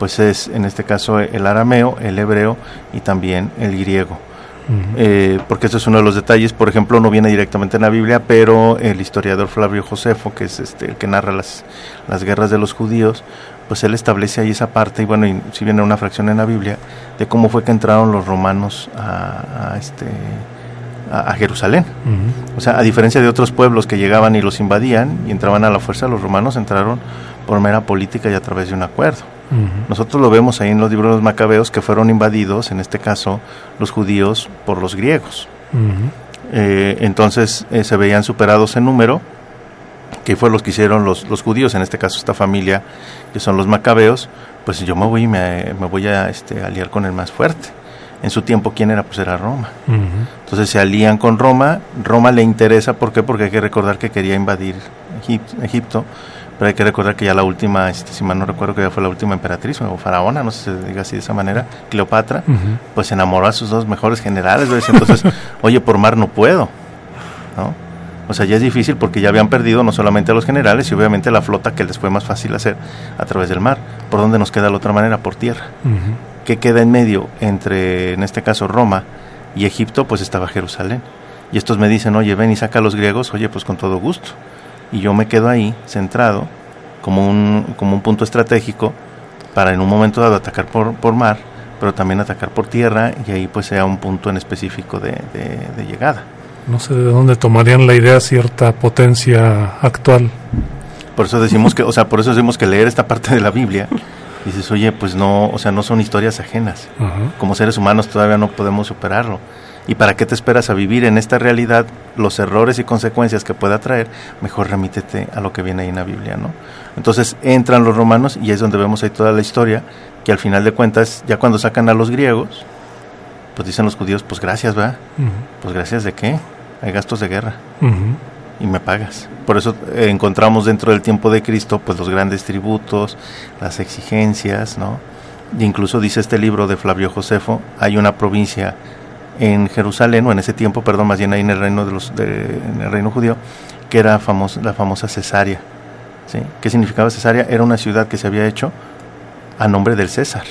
pues es en este caso el arameo, el hebreo y también el griego. Eh, porque eso es uno de los detalles, por ejemplo, no viene directamente en la Biblia, pero el historiador Flavio Josefo, que es este el que narra las, las guerras de los judíos, pues él establece ahí esa parte, y bueno, y si viene una fracción en la Biblia, de cómo fue que entraron los romanos a, a este a, a Jerusalén. O sea, a diferencia de otros pueblos que llegaban y los invadían y entraban a la fuerza, los romanos entraron por mera política y a través de un acuerdo. Nosotros lo vemos ahí en los libros de los macabeos que fueron invadidos, en este caso los judíos, por los griegos. Eh, entonces eh, se veían superados en número, que fue los que hicieron los, los judíos, en este caso esta familia, que son los macabeos, pues yo me voy y me, me voy a este, aliar con el más fuerte. En su tiempo, ¿quién era? Pues era Roma. Entonces se alían con Roma. Roma le interesa, ¿por qué? Porque hay que recordar que quería invadir Egip- Egipto, pero hay que recordar que ya la última, este, si mal no recuerdo, que ya fue la última emperatriz o faraona, no sé si se diga así de esa manera, Cleopatra, pues enamoró a sus dos mejores generales. ¿ves? Entonces, *laughs* oye, por mar no puedo, ¿no? O sea, ya es difícil porque ya habían perdido no solamente a los generales y obviamente la flota que les fue más fácil hacer a través del mar. ¿Por dónde nos queda la otra manera? Por tierra. Ujú. ¿Qué queda en medio entre, en este caso, Roma y Egipto? Pues estaba Jerusalén. Y estos me dicen, oye, ven y saca a los griegos, oye, pues con todo gusto. Y yo me quedo ahí, centrado, como un, como un punto estratégico, para en un momento dado atacar por, por mar, pero también atacar por tierra, y ahí pues sea un punto en específico de, de- de llegada. No sé de dónde tomarían la idea cierta potencia actual. Por eso decimos que, o sea, por eso decimos que leer esta parte de la Biblia, dices, oye, pues no, o sea, no son historias ajenas. Como seres humanos todavía no podemos superarlo. ¿Y para qué te esperas a vivir en esta realidad los errores y consecuencias que pueda traer? Mejor remítete a lo que viene ahí en la Biblia, ¿no? Entonces entran los romanos y es donde vemos ahí toda la historia, que al final de cuentas, ya cuando sacan a los griegos, pues dicen los judíos, pues gracias, ¿va? Pues gracias de qué? Hay gastos de guerra Ujú. Y me pagas. Por eso eh, encontramos dentro del tiempo de Cristo pues los grandes tributos, las exigencias, ¿no? E incluso dice este libro de Flavio Josefo, hay una provincia en Jerusalén, o en ese tiempo, perdón, más bien ahí en el reino de los de- en el reino judío, que era famosa, la famosa Cesarea. ¿sí? ¿Qué significaba Cesarea? Era una ciudad que se había hecho a nombre del César.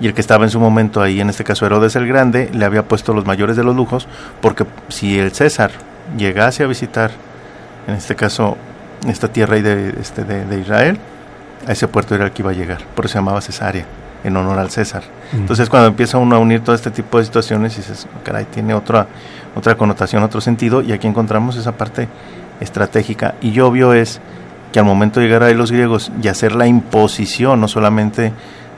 Y el que estaba en su momento ahí, en este caso Herodes el Grande, le había puesto los mayores de los lujos, porque si el César llegase a visitar, en este caso, esta tierra de, este, de, de Israel, a ese puerto era el que iba a llegar. Por eso se llamaba Cesarea, en honor al César. Ujú. Entonces cuando empieza uno a unir todo este tipo de situaciones, dices, caray, tiene otra, otra connotación, otro sentido, y aquí encontramos esa parte estratégica. Y obvio es que al momento de llegar ahí los griegos y hacer la imposición, no solamente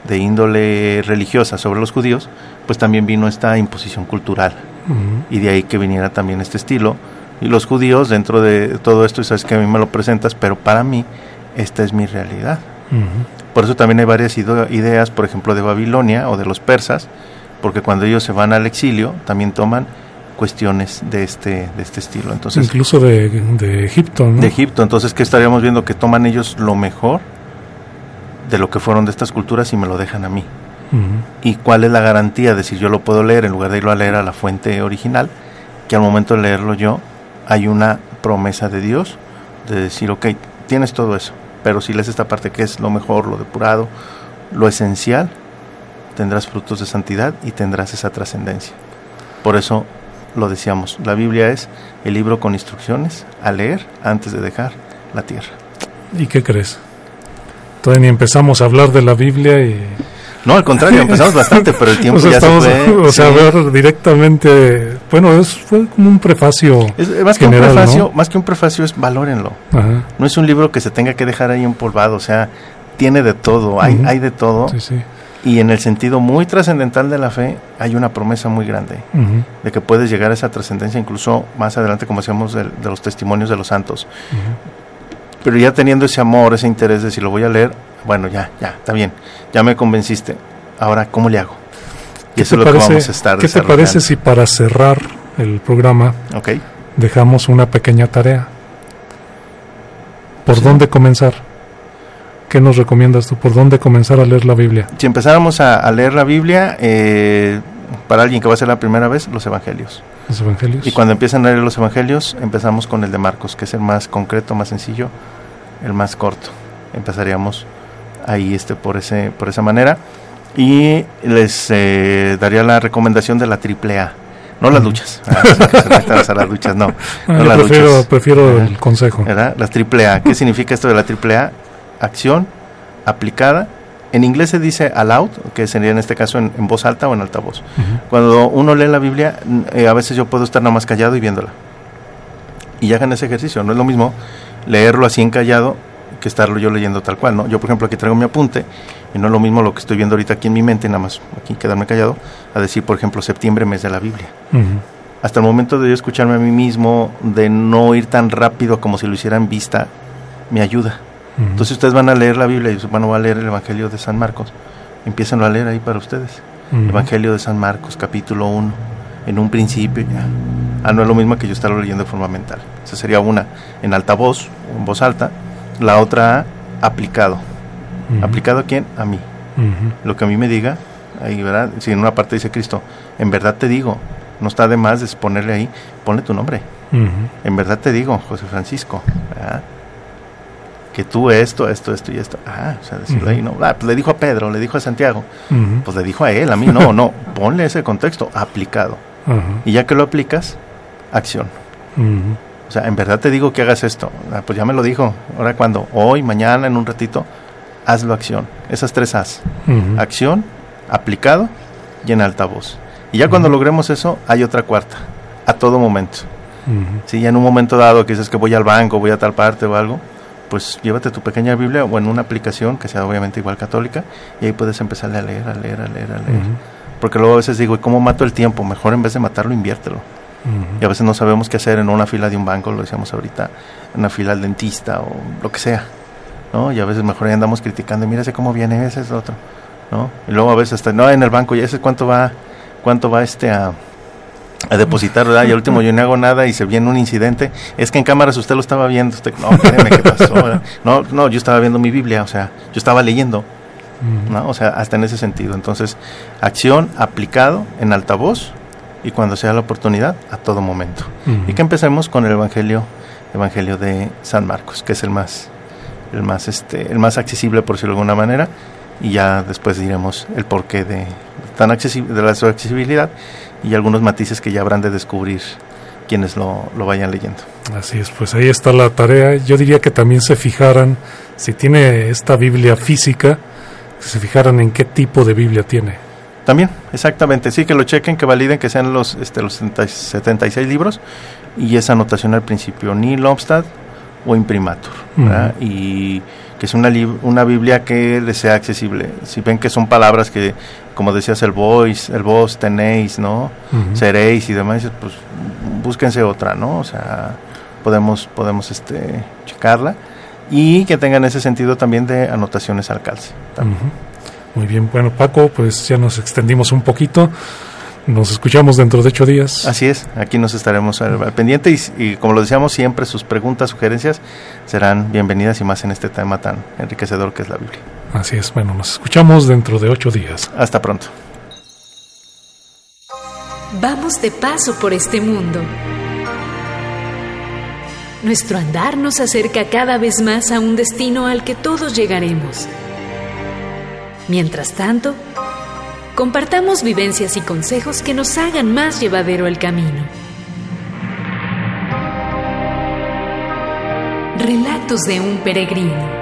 de índole religiosa sobre los judíos, pues también vino esta imposición cultural. Y de ahí que viniera también este estilo. Y los judíos dentro de todo esto, y sabes que a mí me lo presentas, pero para mí esta es mi realidad. Por eso también hay varias ideas, por ejemplo, de Babilonia o de los persas, porque cuando ellos se van al exilio también toman cuestiones de este, de este estilo. Entonces, Incluso de, de Egipto, ¿no? de Egipto, entonces, ¿qué estaríamos viendo? Que toman ellos lo mejor de lo que fueron de estas culturas y me lo dejan a mí. ¿Y cuál es la garantía de si yo lo puedo leer en lugar de irlo a leer a la fuente original? Que al momento de leerlo yo hay una promesa de Dios de decir, ok, tienes todo eso, pero si lees esta parte que es lo mejor, lo depurado, lo esencial, tendrás frutos de santidad y tendrás esa trascendencia. Por eso lo decíamos, la Biblia es el libro con instrucciones a leer antes de dejar la tierra. ¿Y qué crees? Todavía ni empezamos a hablar de la Biblia y... No, al contrario, empezamos *laughs* bastante, pero el tiempo o sea, ya estamos, se fue. O sea, sí. ver directamente... Bueno, es, fue como un prefacio Es- más, que un prefacio, ¿no? más que un prefacio es valórenlo. Ajá, No es un libro que se tenga que dejar ahí empolvado, o sea, tiene de todo, hay, hay de todo. sí, sí. Y en el sentido muy trascendental de la fe, hay una promesa muy grande de que puedes llegar a esa trascendencia incluso más adelante, como decíamos, de, los testimonios de los santos. Pero ya teniendo ese amor, ese interés de si lo voy a leer, bueno, ya, ya, está bien, ya me convenciste. Ahora, ¿cómo le hago? Y ¿Qué eso es lo que parece- vamos a estar ¿Qué te parece si para cerrar el programa dejamos una pequeña tarea? ¿Por dónde comenzar? ¿Qué nos recomiendas tú? ¿Por dónde comenzar a leer la Biblia? si empezáramos a, a leer la Biblia, eh, para alguien que va a ser la primera vez, los evangelios. ¿Los evangelios? Y cuando empiezan a leer los evangelios, empezamos con el de Marcos, que es el más concreto, más sencillo, el más corto. Empezaríamos ahí este por ese por esa manera y les eh, daría la recomendación de la triple A. No las duchas, ah, se metan a las duchas, no. *laughs* No yo las prefiero, duchas. prefiero el consejo. ¿verdad? Las triple A. ¿Qué significa esto de la triple A? Acción aplicada. En inglés se dice aloud, que sería en este caso en, en voz alta o en altavoz. Ujú. Cuando uno lee la Biblia, eh, a veces yo puedo estar nada más callado y viéndola. Y hagan ese ejercicio. No es lo mismo leerlo así en callado que estarlo yo leyendo tal cual. ¿no? Yo, por ejemplo, aquí traigo mi apunte y no es lo mismo lo que estoy viendo ahorita aquí en mi mente, nada más aquí quedarme callado, a decir, por ejemplo, septiembre, mes de la Biblia. Hasta el momento de yo escucharme a mí mismo, de no ir tan rápido como si lo hiciera en vista, me ayuda. Entonces ustedes van a leer la Biblia y voy a leer el Evangelio de San Marcos. Empiezan a leer ahí para ustedes. Ujú. Evangelio de San Marcos, capítulo 1. En un principio ya. Ah, no es lo mismo que yo estarlo leyendo de forma mental. Esa sería una en altavoz, en voz alta. La otra, aplicado. ¿Aplicado a quién? A mí. Lo que a mí me diga, ahí, ¿verdad? Si en una parte dice Cristo, en verdad te digo, no está de más de ponerle ahí, ponle tu nombre. En verdad te digo, José Francisco, ¿verdad? que tú esto, esto, esto y esto. Ah, o sea, decirlo ahí, no. Ah, pues le dijo a Pedro, le dijo a Santiago. Pues le dijo a él, a mí no, no. Ponle ese contexto aplicado. Y ya que lo aplicas, acción. O sea, en verdad te digo que hagas esto. Ah, pues ya me lo dijo. Ahora cuando, hoy, mañana, en un ratito, hazlo acción. Esas tres As. Acción, aplicado y en altavoz. Y ya cuando logremos eso, hay otra cuarta. A todo momento. Si ya en un momento dado que dices que voy al banco, voy a tal parte o algo, pues llévate tu pequeña Biblia o en una aplicación que sea obviamente igual católica y ahí puedes empezar a leer, a leer, a leer, a leer. Porque luego a veces digo, ¿y cómo mato el tiempo? Mejor en vez de matarlo, inviértelo. Y a veces no sabemos qué hacer en una fila de un banco, lo decíamos ahorita, en una fila al dentista o lo que sea. ¿no? Y a veces mejor ahí andamos criticando, mira ese cómo viene, ese es otro. ¿no? Y luego a veces hasta, no, en el banco, y ese cuánto va, cuánto va este a, a depositar, ¿verdad? Y al último yo no hago nada y se viene un incidente. Es que en cámaras usted lo estaba viendo, usted, no, espéreme, ¿qué pasó? ¿verdad? No, no, yo estaba viendo mi Biblia, o sea, yo estaba leyendo. ¿no? O sea, hasta en ese sentido. Entonces, acción aplicado en altavoz y cuando sea la oportunidad, a todo momento. Y que empecemos con el Evangelio, Evangelio de San Marcos, que es el más, el más, este, el más accesible, por decirlo de alguna manera, y ya después diremos el porqué de, tan accesible, de la su accesibilidad y algunos matices que ya habrán de descubrir quienes lo, lo vayan leyendo. Así es, pues ahí está la tarea. Yo diría que también se fijaran, si tiene esta Biblia física, que se fijaran en qué tipo de Biblia tiene. También, exactamente, sí, que lo chequen, que validen que sean los, este, los 70 76 libros y esa anotación al principio, ni Lobstad o Imprimatur, y que es una, lib- una Biblia que les sea accesible. Si ven que son palabras que, como decías, el voice, el vos, tenéis, ¿no? Seréis y demás, pues búsquense otra, ¿no? O sea, podemos, podemos este, checarla y que tengan ese sentido también de anotaciones al calce. también. Muy bien, bueno Paco, pues ya nos extendimos un poquito. Nos escuchamos dentro de ocho días. Así es, aquí nos estaremos al, al pendiente y, y como lo decíamos siempre, sus preguntas, sugerencias serán bienvenidas y más en este tema tan enriquecedor que es la Biblia. Así es, bueno, nos escuchamos dentro de ocho días. Hasta pronto. Vamos de paso por este mundo. Nuestro andar nos acerca cada vez más a un destino al que todos llegaremos. Mientras tanto, compartamos vivencias y consejos que nos hagan más llevadero el camino. Relatos de un peregrino.